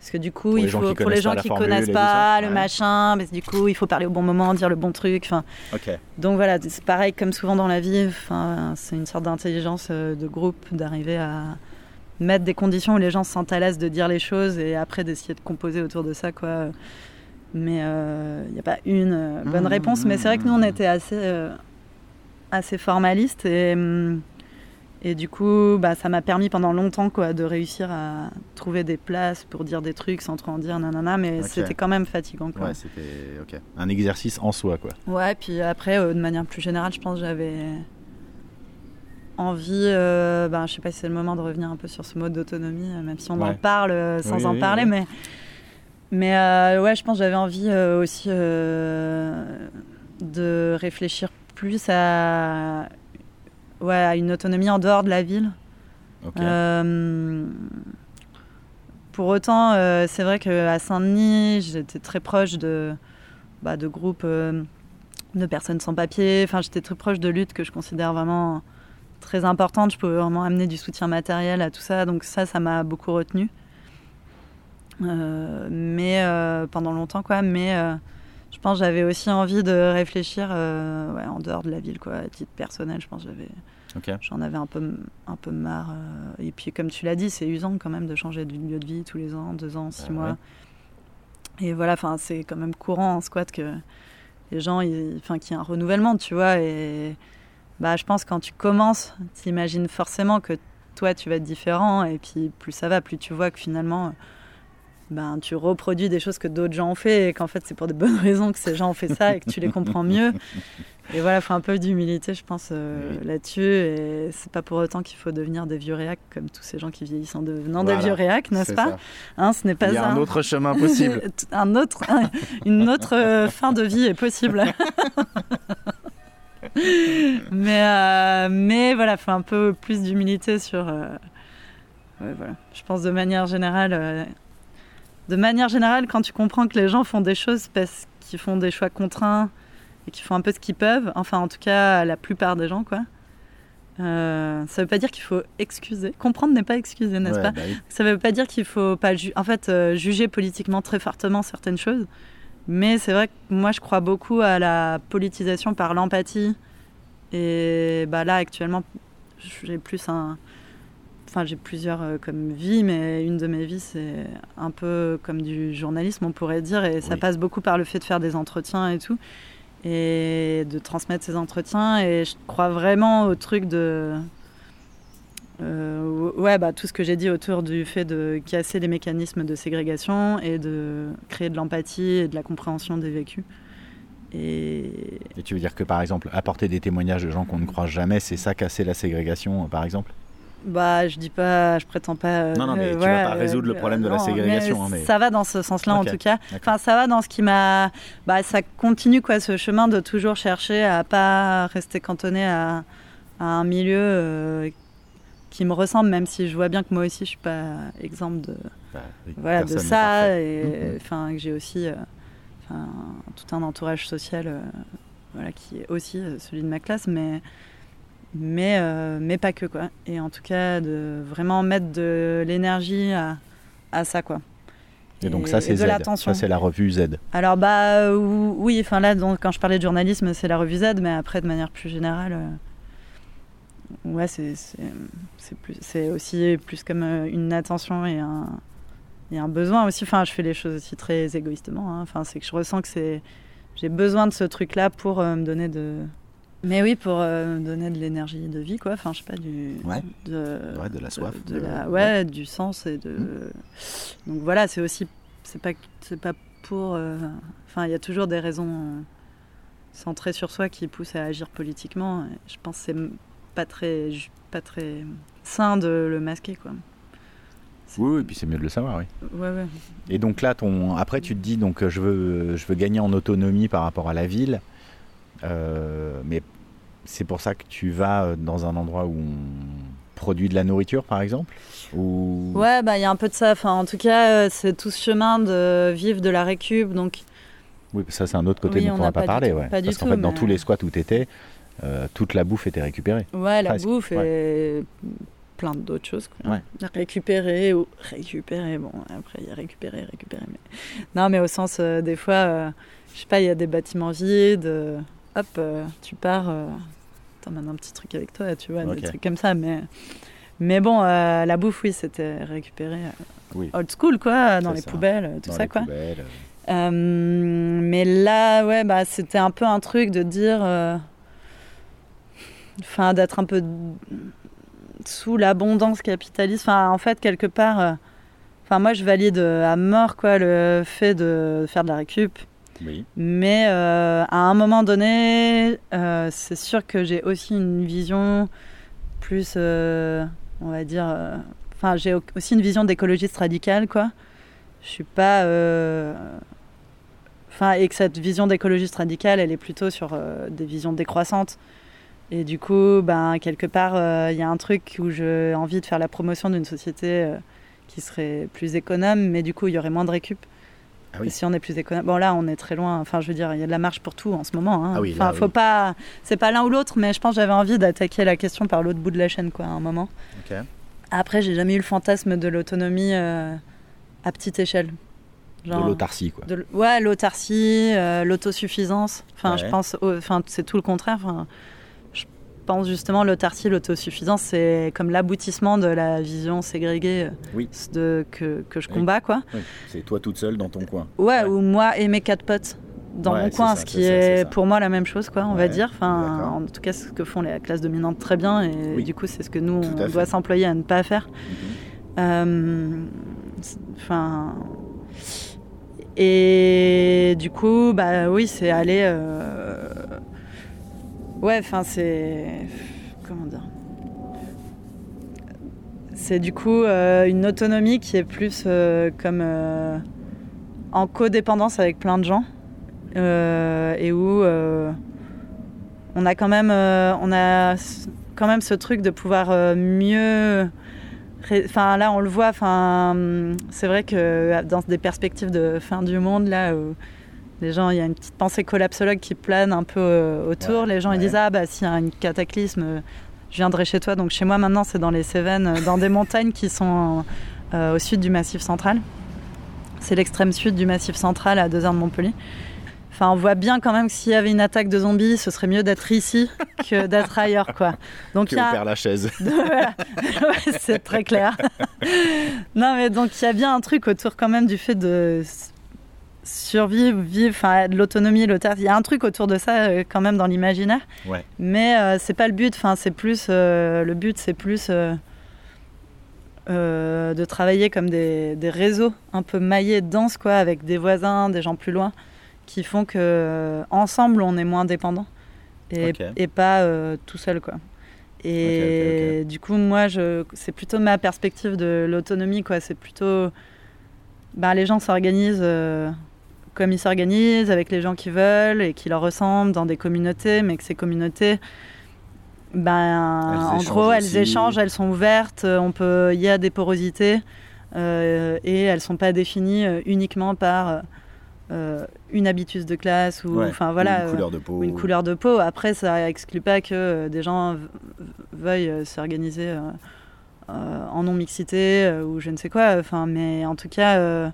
Parce que du coup, les il faut, pour les gens qui connaissent pas le Ouais. machin, mais du coup, il faut parler au bon moment, dire le bon truc. Enfin, donc voilà, c'est pareil comme souvent dans la vie. Enfin, c'est une sorte d'intelligence euh, de groupe d'arriver à mettre des conditions où les gens se sentent à l'aise de dire les choses et après d'essayer de composer autour de ça, quoi. Mais il n'y a pas une euh, bonne Mmh, réponse. Mais c'est vrai que nous, on mmh. était assez, euh, assez formaliste et, hum, et du coup, bah, ça m'a permis pendant longtemps quoi, de réussir à trouver des places pour dire des trucs sans trop en dire, nanana. Mais c'était quand même fatigant. Quoi. Ouais, c'était. Un exercice en soi, quoi. Ouais, puis après, euh, de manière plus générale, je pense que j'avais envie, euh, ben, je sais pas si c'est le moment de revenir un peu sur ce mode d'autonomie, euh, même si on en parle euh, sans Oui, en oui, parler, oui. mais, mais ouais, je pense que j'avais envie aussi de réfléchir plus à, ouais, à une autonomie en dehors de la ville. Euh, pour autant, euh, c'est vrai qu'à Saint-Denis, j'étais très proche de, bah, de groupes euh, de personnes sans papier. Enfin, j'étais très proche de luttes que je considère vraiment très importantes. Je pouvais vraiment amener du soutien matériel à tout ça. Donc ça, ça m'a beaucoup retenu. Mais pendant longtemps, quoi. Mais je pense que j'avais aussi envie de réfléchir euh, ouais, en dehors de la ville, quoi. À titre personnel, je pense j'avais Ok. J'en avais un peu, un peu marre. euh, Et puis, comme tu l'as dit, c'est usant quand même de changer de lieu de vie tous les ans, deux ans, six Ah mois. ouais. Et voilà, enfin, c'est quand même courant en squat que les gens, enfin, qu'il y ait un renouvellement, tu vois. Et bah, je pense que quand tu commences, t'imagines forcément que toi, tu vas être différent. Et puis, plus ça va, plus tu vois que finalement, ben, tu reproduis des choses que d'autres gens ont fait et qu'en fait, c'est pour de bonnes *laughs* raisons que ces gens ont fait ça et que tu les comprends mieux. Et voilà, il faut un peu d'humilité, je pense, euh, Oui. là-dessus. Et c'est pas pour autant qu'il faut devenir des vieux réacs comme tous ces gens qui vieillissent en devenant Voilà. des vieux réacs, n'est-ce pas. Hein, Ce n'est pas Il y a un autre chemin possible. *laughs* un autre, un- une autre euh, fin de vie est possible. *laughs* mais, euh, mais voilà, faut un peu plus d'humilité sur. euh, ouais, voilà. Je pense de manière générale. De manière générale, quand tu comprends que les gens font des choses parce qu'ils font des choix contraints et qu'ils font un peu ce qu'ils peuvent, enfin en tout cas la plupart des gens, quoi. euh, ça veut pas dire qu'il faut excuser. Comprendre n'est pas excuser, n'est-ce Ouais, pas? bah oui. ça ne veut pas dire qu'il faut pas ju- en fait euh, juger politiquement très fortement certaines choses, mais c'est vrai que moi je crois beaucoup à la politisation par l'empathie. Et bah là actuellement, j'ai plus un, enfin j'ai plusieurs euh, comme vie, mais une de mes vies c'est un peu comme du journalisme on pourrait dire, et ça Oui. passe beaucoup par le fait de faire des entretiens et tout, et de transmettre ces entretiens. Et je crois vraiment au truc de euh, ouais, bah, tout ce que j'ai dit autour du fait de casser les mécanismes de ségrégation et de créer de l'empathie et de la compréhension des vécus. Et Et tu veux dire que par exemple, apporter des témoignages de gens qu'on ne croise jamais, c'est ça casser la ségrégation, par exemple? Bah, je dis pas, je prétends pas. euh, Non, non, mais tu vas pas résoudre le problème de la non, ségrégation, mais hein, mais- Ça va dans ce sens-là en tout cas. Enfin, ça va dans ce qui m'a. Bah, ça continue quoi, ce chemin de toujours chercher à pas rester cantonné à, à un milieu euh, qui me ressemble, même si je vois bien que moi aussi je suis pas exemple de. Bah, voilà, de ça et Mhm. enfin que j'ai aussi euh, tout un entourage social euh, voilà qui est aussi euh, celui de ma classe mais mais euh, mais pas que quoi et en tout cas de vraiment mettre de l'énergie à, à ça quoi Et donc ça, c'est Z. Ça, c'est la revue Z. alors bah euh, ou- oui enfin là donc, quand je parlais de journalisme c'est la revue Z mais après de manière plus générale euh, ouais c'est c'est aussi plus comme euh, une attention et un et un besoin aussi enfin je fais les choses aussi très égoïstement hein. enfin c'est que je ressens que c'est j'ai besoin de ce truc là pour me donner de mais oui pour euh, donner de l'énergie de vie quoi enfin je sais pas du Ouais. de, Ouais, de la soif, de, de- la ouais. ouais, du sens et de Mm. donc voilà c'est aussi c'est pas c'est pas pour euh, enfin il y a toujours des raisons euh, centrées sur soi qui poussent à agir politiquement je pense que c'est m- pas très pas très sain de le masquer quoi C'est- Oui, et puis c'est mieux de le savoir, oui. ouais ouais Et donc là, ton... après, tu te dis, donc, je veux, je veux gagner en autonomie par rapport à la ville. Euh, mais c'est pour ça que tu vas euh, dans un endroit où on produit de la nourriture, par exemple Ou... ouais bah il y a un peu de ça enfin en tout cas euh, c'est tout ce chemin de vivre de la récup donc Oui, ça, c'est un autre côté Oui, dont on n'a pas, tout- ouais. pas Parce qu'en fait, dans tous les squats où tu étais, toute la bouffe était récupérée. Ouais, la Presque, bouffe et plein d'autres choses. Quoi. Ouais. Récupérer ou récupérer, bon, après il y a récupérer, récupérer. Mais... Non, mais au sens, euh, des fois, euh, je sais pas, il y a des bâtiments vides, hop, euh, tu pars, euh, t'emmènes un petit truc avec toi, tu vois, Ok. des trucs comme ça. Mais, mais bon, euh, la bouffe, oui, c'était récupéré euh, Oui. old school, quoi, dans les ça. poubelles, tout dans ça, quoi. mais là, ouais, bah, c'était un peu un truc de dire. Enfin, d'être un peu sous l'abondance capitaliste. Enfin, en fait, quelque part. Enfin, moi, je valide à mort, quoi, le fait de faire de la récup. Mais euh, à un moment donné, euh, c'est sûr que j'ai aussi une vision plus, euh, on va dire, enfin j'ai au- aussi une vision d'écologiste radicale, quoi. Je suis pas, enfin et que cette vision d'écologiste radicale, elle est plutôt sur des visions décroissantes. Et du coup, ben quelque part, il y a un truc où j'ai envie de faire la promotion d'une société qui serait plus économe, mais du coup, il y aurait moins de récup. Ah oui. Et si on est plus économe. Bon, là, on est très loin. Enfin, je veux dire, il y a de la marge pour tout en ce moment. hein. Ah oui, enfin, là, faut oui. pas. C'est pas l'un ou l'autre, mais je pense que j'avais envie d'attaquer la question par l'autre bout de la chaîne, quoi, à un moment. Ok. Après, j'ai jamais eu le fantasme de l'autonomie euh, à petite échelle. De l'autarcie, quoi. de ouais, l'autarcie, euh, l'autosuffisance. Enfin, Ouais. je pense, enfin, c'est tout le contraire. Enfin, pense justement l'autarcie, l'autosuffisance, c'est comme l'aboutissement de la vision ségrégée euh, Oui. de, que, que je Oui. combats, quoi. Oui, C'est toi toute seule dans ton coin. Ouais, Ouais. ou moi et mes quatre potes dans Ouais, mon coin, ça, ce qui ça, est pour moi la même chose, quoi, on Ouais, va dire. Enfin, en tout cas, ce que font les classes dominantes très bien, et du coup, c'est ce que nous on doit s'employer à ne pas faire. Mhm. Euh, et du coup, bah oui, c'est aller. euh, Ouais, enfin, c'est. Comment dire? C'est du coup euh, une autonomie qui est plus euh, comme. euh, en codépendance avec plein de gens. et où. on a quand même. on a quand même ce truc de pouvoir mieux Enfin, là, on le voit. Enfin, c'est vrai que dans des perspectives de fin du monde, là, les gens, il y a une petite pensée collapsologue qui plane un peu euh, autour. Ouais, les gens, ils disent ah bah s'il y a un cataclysme, je viendrai chez toi. Donc chez moi maintenant, c'est dans les Cévennes, euh, dans des montagnes qui sont euh, au sud du Massif central. C'est l'extrême sud du Massif central, à deux heures de Montpellier. Enfin, on voit bien quand même que s'il y avait une attaque de zombies, ce serait mieux d'être ici que d'être ailleurs, quoi. Donc il y a- voilà. *laughs* Ouais, c'est très clair. non, mais donc il y a bien un truc autour quand même du fait de survivre, vivre, enfin de l'autonomie, l'autarcie. Il y a un truc autour de ça euh, quand même dans l'imaginaire. Ouais. Mais euh, c'est pas le but. Enfin, c'est plus euh, le but, c'est plus euh, de travailler comme des, des réseaux un peu maillés, denses, quoi, avec des voisins, des gens plus loin, qui font que ensemble on est moins dépendant et, pas tout seul, quoi. Et du coup, moi, je, c'est plutôt ma perspective de l'autonomie, quoi. C'est plutôt, ben, les gens s'organisent euh, comme ils s'organisent, avec les gens qui veulent et qui leur ressemblent dans des communautés, mais que ces communautés, ben, en gros, elles échangent, elles sont ouvertes, euh, on peut, il y a des porosités euh, et elles sont pas définies euh, uniquement par euh, une habitus de classe ou, Ouais. voilà, Ou une couleur de peau. ou une couleur de peau. Après, ça exclut pas que des gens veuillent s'organiser en non-mixité euh, ou je ne sais quoi. Enfin, mais en tout cas,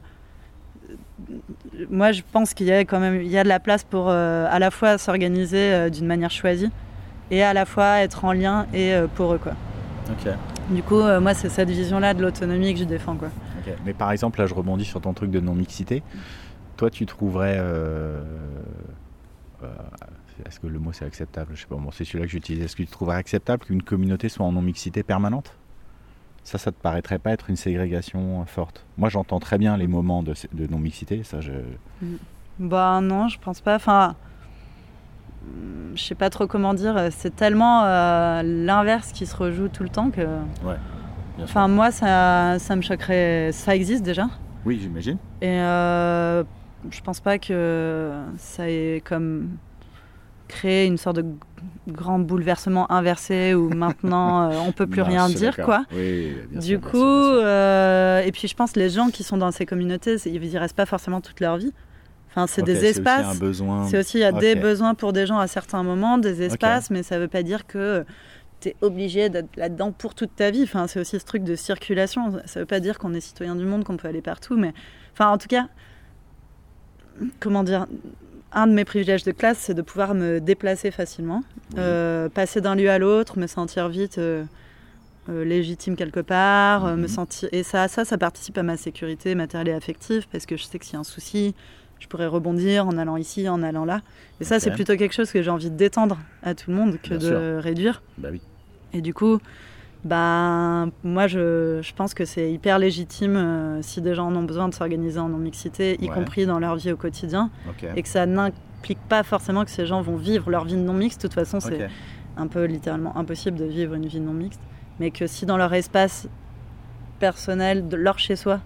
moi, je pense qu'il y a quand même il y a de la place pour euh, à la fois s'organiser euh, d'une manière choisie et à la fois être en lien et euh, pour eux, quoi. Ok. Du coup, moi, c'est cette vision-là de l'autonomie que je défends, quoi. Ok. Mais par exemple, là, je rebondis sur ton truc de non-mixité. Toi, tu trouverais. Est-ce que le mot c'est acceptable? Je sais pas, bon, c'est celui-là que j'utilise. Est-ce que tu trouverais acceptable qu'une communauté soit en non-mixité permanente? Ça, ça te paraîtrait pas être une ségrégation euh, forte? Moi, j'entends très bien les moments de, de non-mixité. Ça, je. Bah non, je pense pas. Enfin, hum, je sais pas trop comment dire. C'est tellement euh, l'inverse qui se rejoue tout le temps que. Sûr. Enfin, moi, ça, ça me choquerait. Ça existe déjà. Oui, j'imagine. Et euh, je pense pas que ça ait comme créé une sorte de grand bouleversement inversé où maintenant *laughs* euh, on peut plus Non, rien dire, quoi. Oui, bien Du sûr, bien coup, sûr, bien sûr. euh, et puis je pense les gens qui sont dans ces communautés, ils y restent pas forcément toute leur vie. Enfin, c'est des espaces. C'est aussi, il y a des besoins pour des gens à certains moments, des espaces, mais ça veut pas dire que tu es obligé d'être là-dedans pour toute ta vie. Enfin, c'est aussi ce truc de circulation. Ça veut pas dire qu'on est citoyen du monde, qu'on peut aller partout, mais enfin, en tout cas, comment dire, un de mes privilèges de classe, c'est de pouvoir me déplacer facilement, Oui. euh, passer d'un lieu à l'autre, me sentir vite. euh, euh, légitime quelque part, me Mhm. sentir et ça, ça, ça participe à ma sécurité matérielle et affective parce que je sais que s'il y a un souci, je pourrais rebondir en allant ici, en allant là. Et ça, c'est plutôt quelque chose que j'ai envie d'étendre à tout le monde que Bien de sûr. réduire. Bah oui. Et du coup, ben, moi, je, je pense que c'est hyper légitime euh, si des gens en ont besoin de s'organiser en non-mixité, y Ouais. compris dans leur vie au quotidien, et que ça n'implique pas forcément que ces gens vont vivre leur vie non-mixte. De toute façon, c'est un peu littéralement impossible de vivre une vie non mixte, mais que si dans leur espace personnel, de leur chez soi,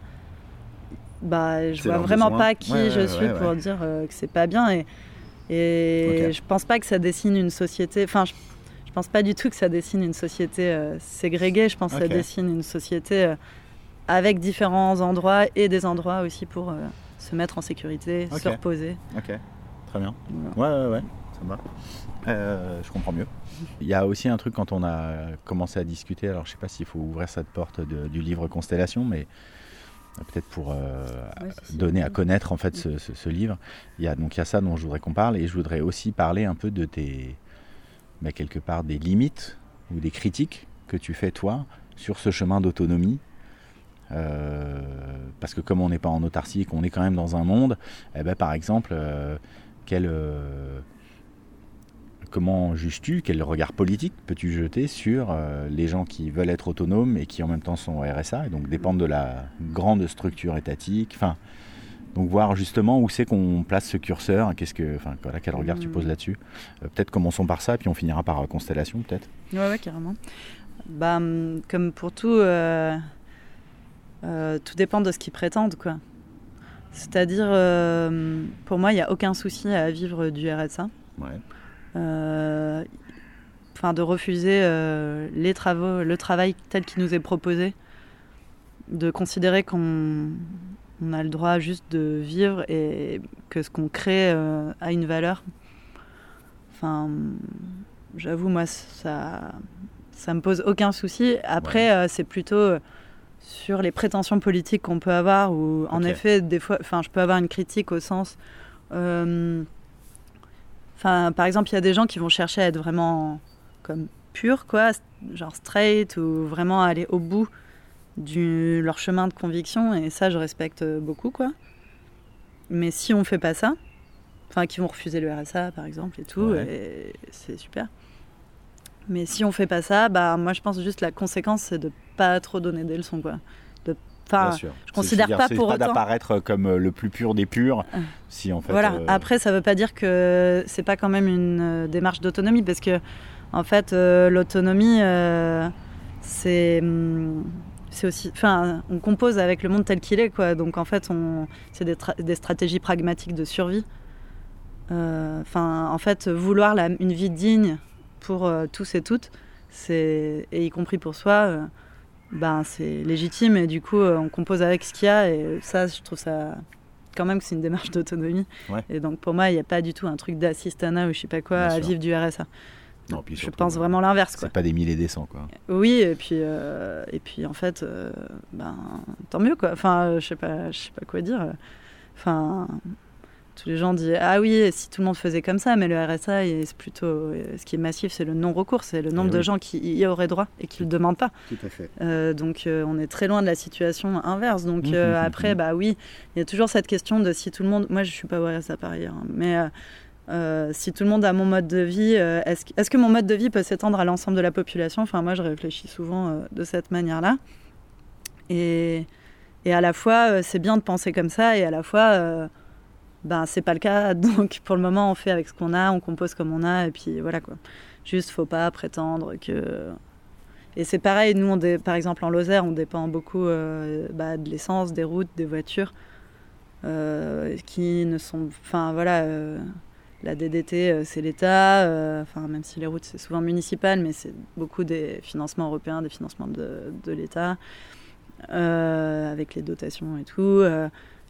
bah, je vois vraiment besoin. pas qui Ouais, je ouais, suis pour dire euh, que c'est pas bien et et Ok. je pense pas que ça dessine une société. Enfin, je, je pense pas du tout que ça dessine une société euh, ségrégée. Je pense que Ok. ça dessine une société euh, avec différents endroits et des endroits aussi pour euh, se mettre en sécurité, se reposer. Ok, très bien. Voilà. Ouais, ouais, ouais, ça va. Euh, je comprends mieux. Il y a aussi un truc quand on a commencé à discuter, alors je sais pas s'il faut ouvrir cette porte de- du livre Constellation, mais peut-être pour euh, Ouais, donner à connaître en fait ce, ce- ce livre. Il y a donc il y a ça dont je voudrais qu'on parle et je voudrais aussi parler un peu de tes bah, quelque part des limites ou des critiques que tu fais toi sur ce chemin d'autonomie. Euh, parce que comme on n'est pas en autarcie et qu'on est quand même dans un monde, eh ben, par exemple, euh, quel, euh, comment juges-tu, quel regard politique peux-tu jeter sur les gens qui veulent être autonomes et qui en même temps sont RSA et donc dépendent de la grande structure étatique enfin, donc voir justement où c'est qu'on place ce curseur, qu'est-ce que, enfin, voilà, quel regard tu Mm. poses là-dessus. Euh, peut-être commençons par ça, puis on finira par euh, constellation, peut-être. Ouais, ouais, carrément. Bah, hum, comme pour tout, euh, tout dépend de ce qu'ils prétendent, quoi. C'est-à-dire, pour moi, il n'y a aucun souci à vivre du RSA. Ouais. Enfin, de refuser les travaux, le travail tel qu'il nous est proposé, de considérer qu'on on a le droit juste de vivre et que ce qu'on crée euh, a une valeur. Enfin, j'avoue, moi, ça, ça me pose aucun souci. Après, euh, c'est plutôt euh, sur les prétentions politiques qu'on peut avoir, où en effet, des fois, enfin, je peux avoir une critique au sens. euh, Enfin, par exemple, il y a des gens qui vont chercher à être vraiment comme purs, quoi, genre straight, ou vraiment aller au bout de leur chemin de conviction, et ça, je respecte beaucoup, quoi. Mais si on fait pas ça, enfin, qui vont refuser le RSA, par exemple, et tout, Ouais. c'est super. Mais si on fait pas ça, bah, moi, je pense juste la conséquence, c'est de pas trop donner des leçons, quoi. De, enfin, Bien sûr. je considère pas pour pas autant- d'apparaître comme euh, le plus pur des purs, Ah. si en fait. Voilà. euh, Après, ça veut pas dire que c'est pas quand même une euh, démarche d'autonomie, parce que en fait, euh, l'autonomie, euh, c'est hum, c'est aussi, enfin, on compose avec le monde tel qu'il est, quoi. Donc en fait, on, c'est des, tra- des stratégies pragmatiques de survie. Euh, Enfin, en fait, vouloir la- une vie digne pour euh, tous et toutes, c'est et y compris pour soi. euh, ben, c'est légitime et du coup on compose avec ce qu'il y a et ça je trouve ça quand même que c'est une démarche d'autonomie Ouais. et donc pour moi il n'y a pas du tout un truc d'assistanat ou je sais pas quoi Bien à sûr. vivre du RSA non, puis je surtout, pense euh, vraiment l'inverse C'est pas des milliers des cents, quoi. oui et puis euh, et puis en fait euh, ben tant mieux quoi enfin je sais pas je sais pas quoi dire enfin tous les gens disent ah oui si tout le monde faisait comme ça mais le RSA c'est plutôt ce qui est massif c'est le non recours c'est le nombre Eh de gens qui y auraient droit et qui le demandent pas Tout à fait. euh, donc on est très loin de la situation inverse. Donc Mhm, euh, mhm, après, bah oui, il y a toujours cette question de si tout le monde. Moi, je suis pas au RSA par ailleurs, hein, mais euh, si tout le monde a mon mode de vie, euh, est-ce que- mon mode de vie peut s'étendre à l'ensemble de la population? Enfin, moi, je réfléchis souvent euh, de cette manière-là. Et, à la fois, c'est bien de penser comme ça, et à la fois, ben c'est pas le cas. *laughs* Donc pour le moment, on fait avec ce qu'on a, on compose comme on a, et puis voilà quoi. Juste, faut pas prétendre que et c'est pareil, nous, par exemple en Lozère, on dépend beaucoup bah, de l'essence, des routes, des voitures, qui ne sont. Enfin voilà, la DDT, euh, c'est l'État, euh, enfin même si les routes, c'est souvent municipal, mais c'est beaucoup des financements européens, des financements de, l'État, euh, avec les dotations et tout.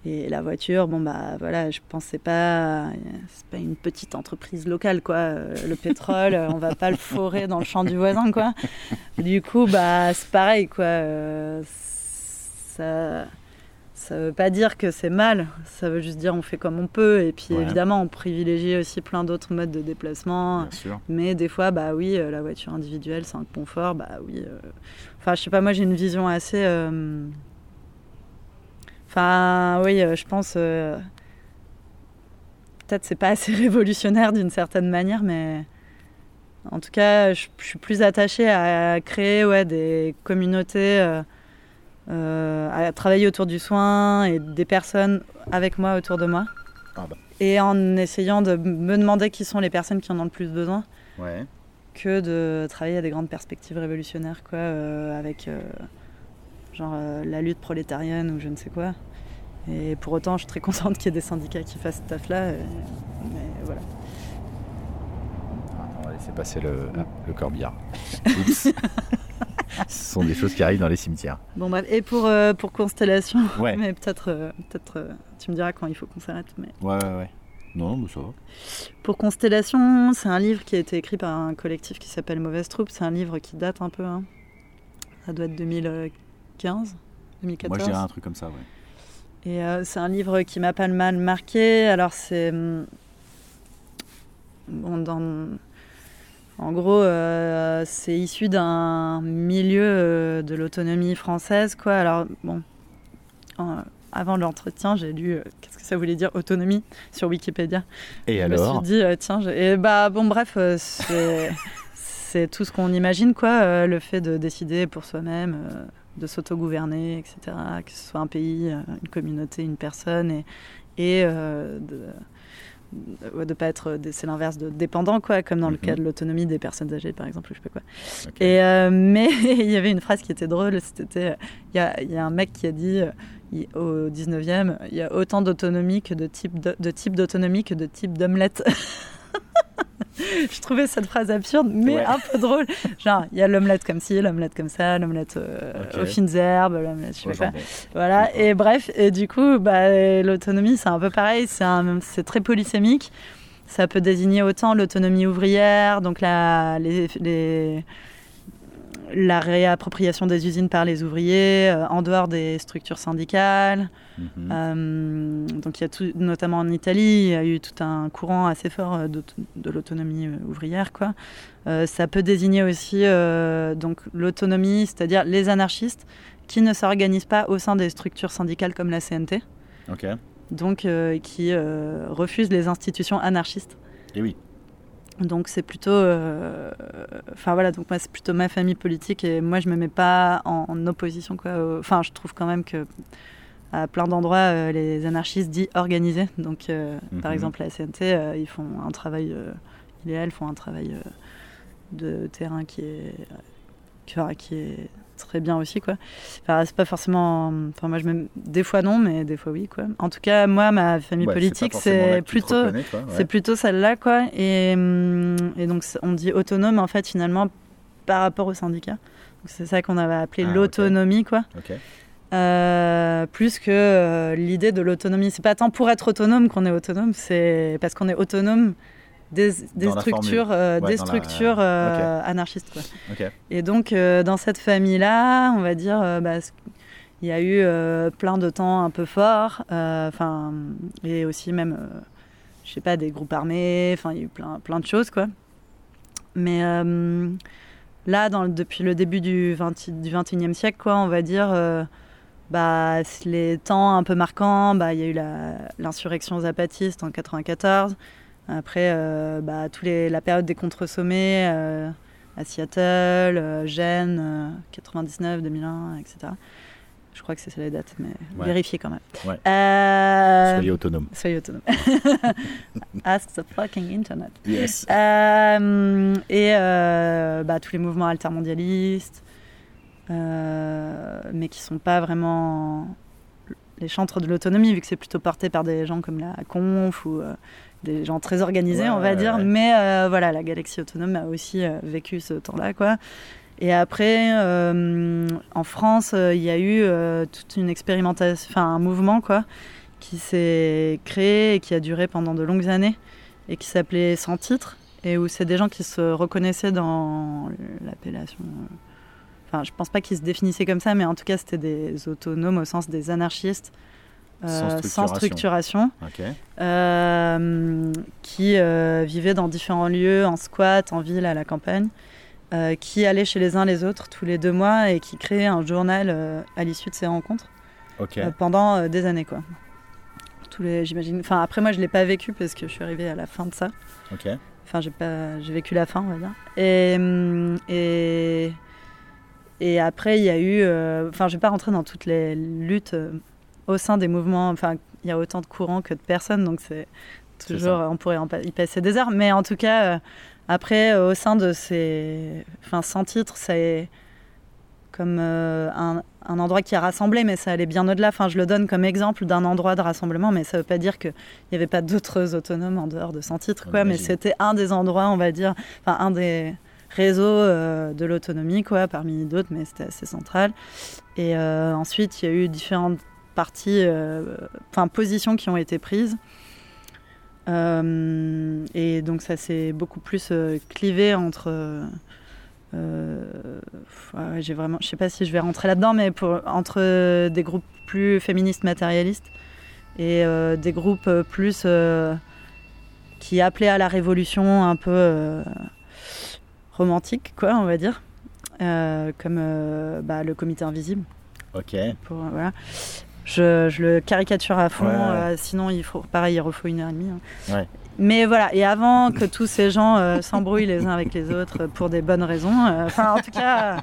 et la voiture, bon bah voilà, je c'est pas, c'est pas une petite entreprise locale quoi. Le pétrole, on va pas le forer dans le champ du voisin quoi. Du coup, bah, c'est pareil, quoi. euh, ça, ça veut pas dire que c'est mal. Ça veut juste dire on fait comme on peut. Et puis, Ouais. évidemment, on privilégie aussi plein d'autres modes de déplacement. Bien sûr. Mais des fois, bah oui, euh, la voiture individuelle, c'est un confort. Bah oui. euh, Enfin, je sais pas, moi, j'ai une vision assez. euh, Enfin, oui, je pense. euh, Peut-être c'est pas assez *laughs* révolutionnaire d'une certaine manière, mais. En tout cas, je, suis plus attachée à créer ouais, des communautés, à travailler autour du soin et des personnes avec moi autour de moi. Ah bah. Et en essayant de me demander qui sont les personnes qui en ont le plus besoin, Ouais. que de travailler à des grandes perspectives révolutionnaires, quoi, euh, avec euh, genre euh, la lutte prolétarienne ou je ne sais quoi. Et pour autant, je suis très contente qu'il y ait des syndicats qui fassent ce taf-là. Mais voilà. On va laisser passer le, ah, le corbillard. *laughs* Ce sont des choses qui arrivent dans les cimetières. Bon bref, et pour, euh, pour Constellation, Ouais. *laughs* mais peut-être euh, peut-être euh, tu me diras quand il faut qu'on s'arrête. Mais... Ouais, ouais, ouais. Non, mais ça va. Pour Constellation, c'est un livre qui a été écrit par un collectif qui s'appelle Mauvaise Troupe. C'est un livre qui date un peu. hein. Ça doit être 2015, 2014. Moi, je dirais un truc comme ça, ouais. Et euh, c'est un livre qui m'a pas mal marqué. Alors c'est hum, bon, dans- en gros, euh, c'est issu d'un milieu euh, de l'autonomie française, quoi. Alors bon, en- avant l'entretien, j'ai lu euh, qu'est-ce que ça voulait dire autonomie sur Wikipédia. Et je me alors suis dit tiens, je- et bah bon bref, *laughs* c'est tout ce qu'on imagine, quoi. le fait de décider pour soi-même. de s'autogouverner, etc. Que ce soit un pays, une communauté, une personne, et, et de de pas être, dé- c'est l'inverse de dépendant, quoi, comme dans le Mhm. cas de l'autonomie des personnes âgées, par exemple, ou je sais pas quoi. Et, euh, *laughs* mais il y avait une phrase qui était drôle, c'était, euh, il y a, y a un mec qui a dit, euh, il- au 19e, il y a autant d'autonomie que de type de, de type d'autonomie que de type d'omelette. *laughs* *laughs* Je trouvais cette phrase absurde, mais Ouais. un peu drôle. Genre, il y a l'omelette comme ci, l'omelette comme ça, l'omelette euh, Ok. aux fines herbes, l'omelette, je sais pas. Voilà, et bref, et du coup, bah, l'autonomie, c'est un peu pareil, c'est très polysémique. Ça peut désigner autant l'autonomie ouvrière, donc la, les, les- la réappropriation des usines par les ouvriers, euh, en dehors des structures syndicales. Mhm. Euh, donc il y a tout, notamment en Italie, il y a eu tout un courant assez fort euh, de l'autonomie ouvrière. Quoi. Euh, ça peut désigner aussi donc l'autonomie, c'est-à-dire les anarchistes qui ne s'organisent pas au sein des structures syndicales comme la CNT, donc qui refusent les institutions anarchistes. Et oui. Donc c'est plutôt, euh, enfin voilà, donc moi c'est plutôt ma famille politique et moi je me mets pas en, en opposition quoi. Enfin je trouve quand même que à plein d'endroits euh, les anarchistes dits organisés, donc euh, par Mhm. exemple la CNT, ils font un travail idéal, font un travail de terrain qui est qui est très bien aussi quoi. Enfin c'est pas forcément, enfin moi je me, des fois non mais des fois oui quoi. En tout cas moi ma famille Ouais, politique c'est plutôt ouais. c'est plutôt celle-là, quoi. Et, et donc, on dit autonome, en fait, finalement, par rapport au syndicat. C'est ça qu'on avait appelé Ah, l'autonomie, quoi. Euh, plus que euh, l'idée de l'autonomie. C'est pas tant pour être autonome qu'on est autonome, c'est parce qu'on est autonome des, structures, euh, Ouais, des dans la- structures euh, anarchistes, quoi. Et donc, euh, dans cette famille-là, on va dire, bah, il y a eu euh, plein de temps un peu forts, euh, et aussi même, euh, je sais pas, des groupes armés, enfin, il y a eu plein, plein de choses, quoi. Mais là, dans, depuis le début du, 20, du 21e siècle, quoi, on va dire, bah, les temps un peu marquants, bah, il y a eu l'insurrection zapatiste en 94, après, euh, bah, tous les, la période des contre-sommets, euh, à Seattle, euh, Gênes, euh, 99, 2001, etc. Je crois que c'est ça les dates, mais Ouais. vérifiez quand même. Ouais. Euh, Soyez autonome. soyez autonome. *laughs* Ask the fucking internet. Yes. Euh, et euh, bah, tous les mouvements altermondialistes, mais qui sont pas vraiment les chantres de l'autonomie, vu que c'est plutôt porté par des gens comme la Conf ou des gens très organisés, Ouais, on va ouais, dire. ouais. Mais euh, voilà, la galaxie autonome a aussi euh, vécu ce temps-là, quoi. Et après, euh, en France, il y a eu toute une expérimentation, enfin un mouvement, quoi, qui s'est créé et qui a duré pendant de longues années et qui s'appelait Sans titre et où c'est des gens qui se reconnaissaient dans l'appellation. Enfin, je pense pas qu'ils se définissaient comme ça, mais en tout cas, c'était des autonomes au sens des anarchistes euh, Sans sans structuration, euh, qui euh, vivaient dans différents lieux, en squat, en ville, à la campagne, qui allaient chez les uns les autres tous les deux mois et qui créaient un journal à l'issue de ces rencontres pendant des années, quoi. Tous les, j'imagine. Enfin, après, moi, je l'ai pas vécu parce que je suis arrivée à la fin de ça. Enfin, j'ai pas, j'ai vécu la fin, on va dire. Et hum, et et après, il y a eu. euh, Enfin, je vais pas rentrer dans toutes les luttes au sein des mouvements. Enfin, il y a autant de courants que de personnes, donc c'est toujours. On pourrait en pa- y passer des heures, mais en tout cas, euh, après, euh, au sein de ces, enfin, sans titre, c'est comme euh, un, un endroit qui a rassemblé, mais ça allait bien au-delà. Enfin, je le donne comme exemple d'un endroit de rassemblement, mais ça veut pas dire qu'il n'y avait pas d'autres autonomes en dehors de sans titre, quoi. Mais c'était un des endroits, on va dire, enfin, un des réseau euh, de l'autonomie, quoi, parmi d'autres, mais c'était assez central. Et euh, ensuite, il y a eu différentes parties, euh, enfin positions qui ont été prises. Euh, et donc ça s'est beaucoup plus euh, clivé entre. euh, ouais, j'ai vraiment, je sais pas si je vais rentrer là-dedans, mais pour, entre des groupes plus féministes matérialistes et euh, des groupes plus euh, qui appelaient à la révolution un peu romantique, quoi, on va dire, comme bah, le Comité Invisible. Ok. Pour, voilà. Je, je le caricature à fond, Ouais, ouais. euh, sinon il faut, pareil, il refaut une heure et demie. hein. Ouais. Mais voilà, et avant que tous ces gens euh, s'embrouillent les uns avec les autres pour des bonnes raisons, euh, enfin en tout cas,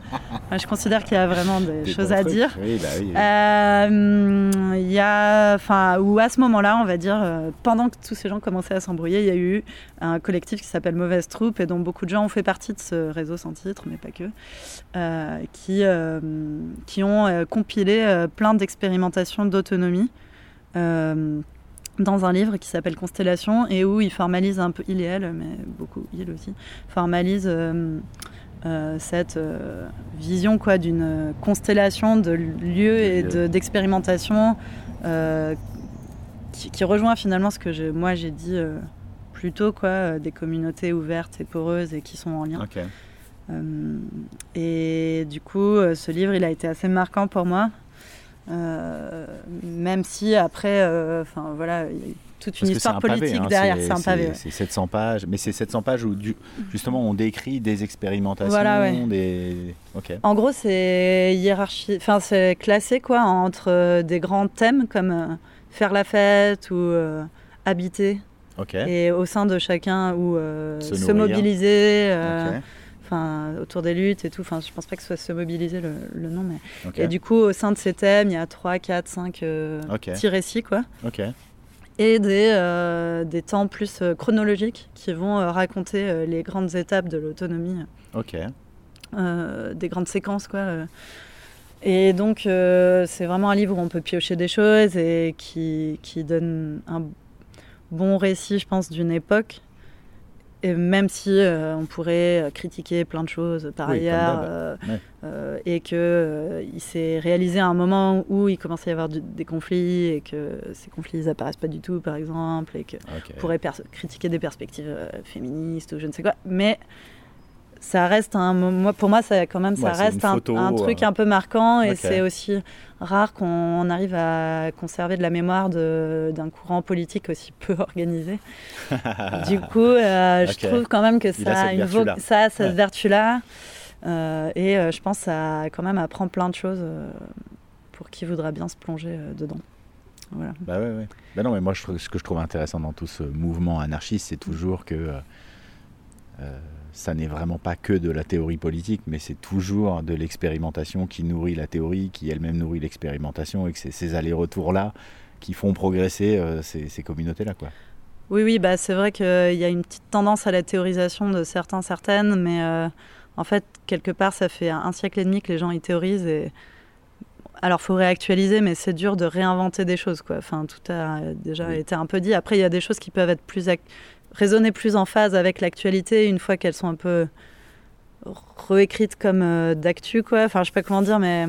euh, je considère qu'il y a vraiment des, Des choses à trucs. dire. Oui, bah oui. Euh, Il y a, enfin, ou à ce moment-là, on va dire, euh, pendant que tous ces gens commençaient à s'embrouiller, il y a eu un collectif qui s'appelle Mauvaise Troupe et dont beaucoup de gens ont fait partie de ce réseau sans titre, mais pas que, euh, qui, euh, qui ont euh, compilé euh, plein d'expérimentations d'autonomie. Dans un livre qui s'appelle Constellation et où il formalise un peu, il et elle, mais beaucoup il aussi, formalise euh, euh, cette euh, vision quoi d'une constellation de lieux et de- d'expérimentation euh, qui, qui rejoint finalement ce que moi j'ai dit plus tôt quoi, des communautés ouvertes et poreuses et qui sont en lien. Et du coup, ce livre, il a été assez marquant pour moi. Euh, même si après, euh, enfin voilà, il y a eu toute une Parce histoire un pavé, politique hein, derrière. C'est un pavé. ouais. C'est 700 pages, mais c'est 700 pages où du- justement on décrit des expérimentations, Voilà, ouais. des. En gros, c'est hiérarchie, enfin c'est classé quoi entre euh, des grands thèmes comme euh, faire la fête ou euh, habiter, et au sein de chacun ou euh, Se mobiliser. Enfin, autour des luttes et tout. Enfin, je pense pas que ce soit se mobiliser le, le nom, mais. ok, Et du coup, au sein de ces thèmes, il y a 3, 4, 5 euh, petits récits, quoi. ok. Et des, euh, des temps plus euh, chronologiques qui vont euh, raconter les grandes étapes de l'autonomie, Ok. des grandes séquences, quoi. Et donc, c'est vraiment un livre où on peut piocher des choses et qui, qui donne un bon récit, je pense, d'une époque. Et même si euh, on pourrait euh, critiquer plein de choses par Oui, ailleurs, euh, Ouais. euh, et que il s'est réalisé à un moment où il commençait à y avoir du- des conflits et que ces conflits ils apparaissent pas du tout, par exemple, et que ok. on pourrait critiquer des perspectives féministes ou je ne sais quoi, mais ça reste un moi pour moi ça quand même ça Ouais, reste un, photo, un truc euh, un peu marquant et c'est aussi rare qu'on arrive à conserver de la mémoire d'un courant politique aussi peu *laughs* organisé. du *laughs* coup, euh, je trouve quand même que ça a, une vo- vertu-là. ça a cette Ouais. vertu-là. Euh, et euh, je pense que ça quand même apprend plein de choses pour qui voudra bien se plonger dedans. Voilà. Bah ouais, ouais. Bah non, mais moi, je ce que je trouve intéressant dans tout ce mouvement anarchiste, c'est toujours que euh, ça n'est vraiment pas que de la théorie politique, mais c'est toujours de l'expérimentation qui nourrit la théorie, qui elle-même nourrit l'expérimentation, et que c'est ces allers-retours-là qui font progresser euh, ces, ces communautés-là, quoi. Oui, oui, bah, c'est vrai qu'il y a une petite tendance à la théorisation de certains, certaines, mais euh, en fait, quelque part, ça fait un siècle et demi que les gens y théorisent. Et... Alors, faut réactualiser, mais c'est dur de réinventer des choses. Quoi. Enfin, tout a déjà Oui. été un peu dit. Après, il y a des choses qui peuvent être plus ac- résonner plus en phase avec l'actualité une fois qu'elles sont un peu réécrites comme euh, d'actu. Quoi. Enfin, je sais pas comment dire, mais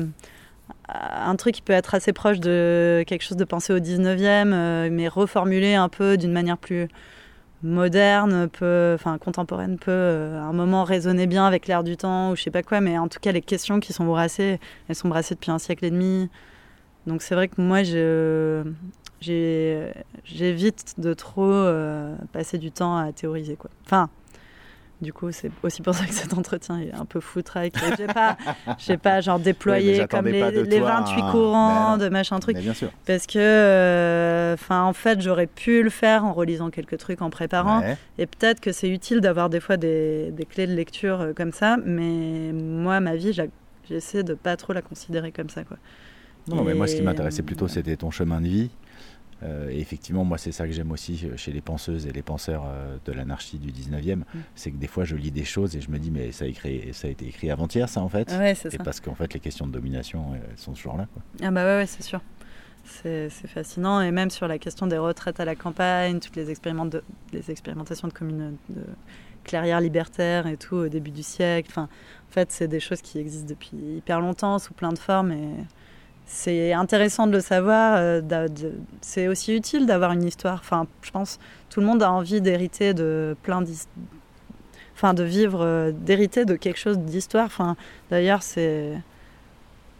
un truc qui peut être assez proche de quelque chose de pensé au 19e, euh, mais reformulé un peu d'une manière plus moderne, peu, enfin contemporaine, peut euh, à un moment résonner bien avec l'air du temps ou je sais pas quoi, mais en tout cas les questions qui sont brassées, elles sont brassées depuis un siècle et demi. Donc c'est vrai que moi je- j'évite de trop euh, passer du temps à théoriser quoi. Enfin, du coup c'est aussi pour ça que cet entretien est un peu foutraque. J'ai pas, j'ai pas genre déployé comme les, pas de les toi 28 un- courants Ben de machin truc. Bien sûr. Parce que, euh, en fait, j'aurais pu le faire en relisant quelques trucs, en préparant. Ouais. Et peut-être que c'est utile d'avoir des fois des, des clés de lecture euh, comme ça. Mais moi, ma vie, j'essaie de pas trop la considérer comme ça, quoi. Non, mais moi, ce qui m'intéressait plutôt, c'était ton chemin de vie. Euh, et effectivement, moi, c'est ça que j'aime aussi chez les penseuses et les penseurs euh, de l'anarchie du 19e. Mm. C'est que des fois, je lis des choses et je me dis, mais ça a, écrit, ça a été écrit avant-hier, ça, en fait. Ouais, c'est Et ça. parce qu'en fait, les questions de domination, euh, elles sont toujours là. Quoi. Ah bah ouais, ouais, c'est sûr. C'est fascinant. Et même sur la question des retraites à la campagne, toutes les, expériments de- les expérimentations de communes de clairières libertaires et tout au début du siècle. Enfin, en fait, c'est des choses qui existent depuis hyper longtemps sous plein de formes. Et c'est intéressant de le savoir. euh, C'est aussi utile d'avoir une histoire. Enfin, je pense tout le monde a envie d'hériter de plein. Enfin, de vivre, euh, d'hériter de quelque chose d'histoire. Enfin, d'ailleurs, c'est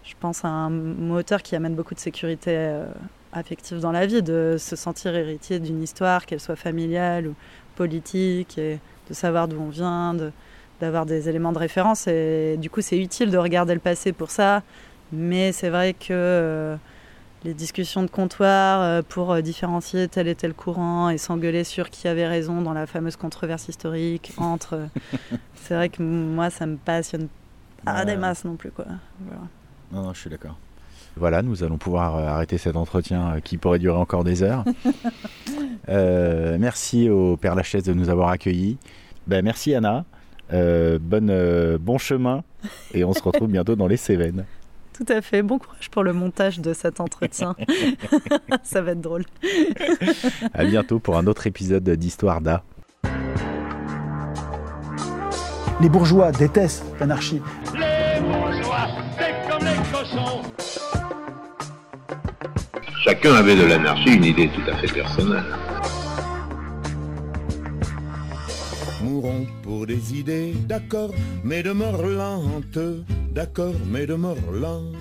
je pense, un moteur qui amène beaucoup de sécurité euh, affective dans la vie, de se sentir héritier d'une histoire, qu'elle soit familiale ou politique, et de savoir d'où on vient, d'avoir des éléments de référence. Et du coup, c'est utile de regarder le passé pour ça. Mais c'est vrai que euh, les discussions de comptoir euh, pour euh, différencier tel et tel courant et s'engueuler sur qui avait raison dans la fameuse controverse historique *laughs* entre. c'est vrai que moi, ça me passionne pas Ouais. des masses non plus. Quoi. Voilà. Non, non, je suis d'accord. Voilà, nous allons pouvoir arrêter cet entretien qui pourrait durer encore des heures. *laughs* Euh, merci au Père Lachaise de nous avoir accueillis. Ben, merci Anna. Euh, bonne, euh, bon chemin et on se retrouve *laughs* bientôt dans les Cévennes. Tout à fait. Bon courage pour le montage de cet entretien. *laughs* Ça va être drôle. À bientôt pour un autre épisode d'Histoire d'A. Les bourgeois détestent l'anarchie. Chacun avait de l'anarchie une idée tout à fait personnelle. Mourons pour des idées, d'accord, mais de mort d'accord, mais de mort lente.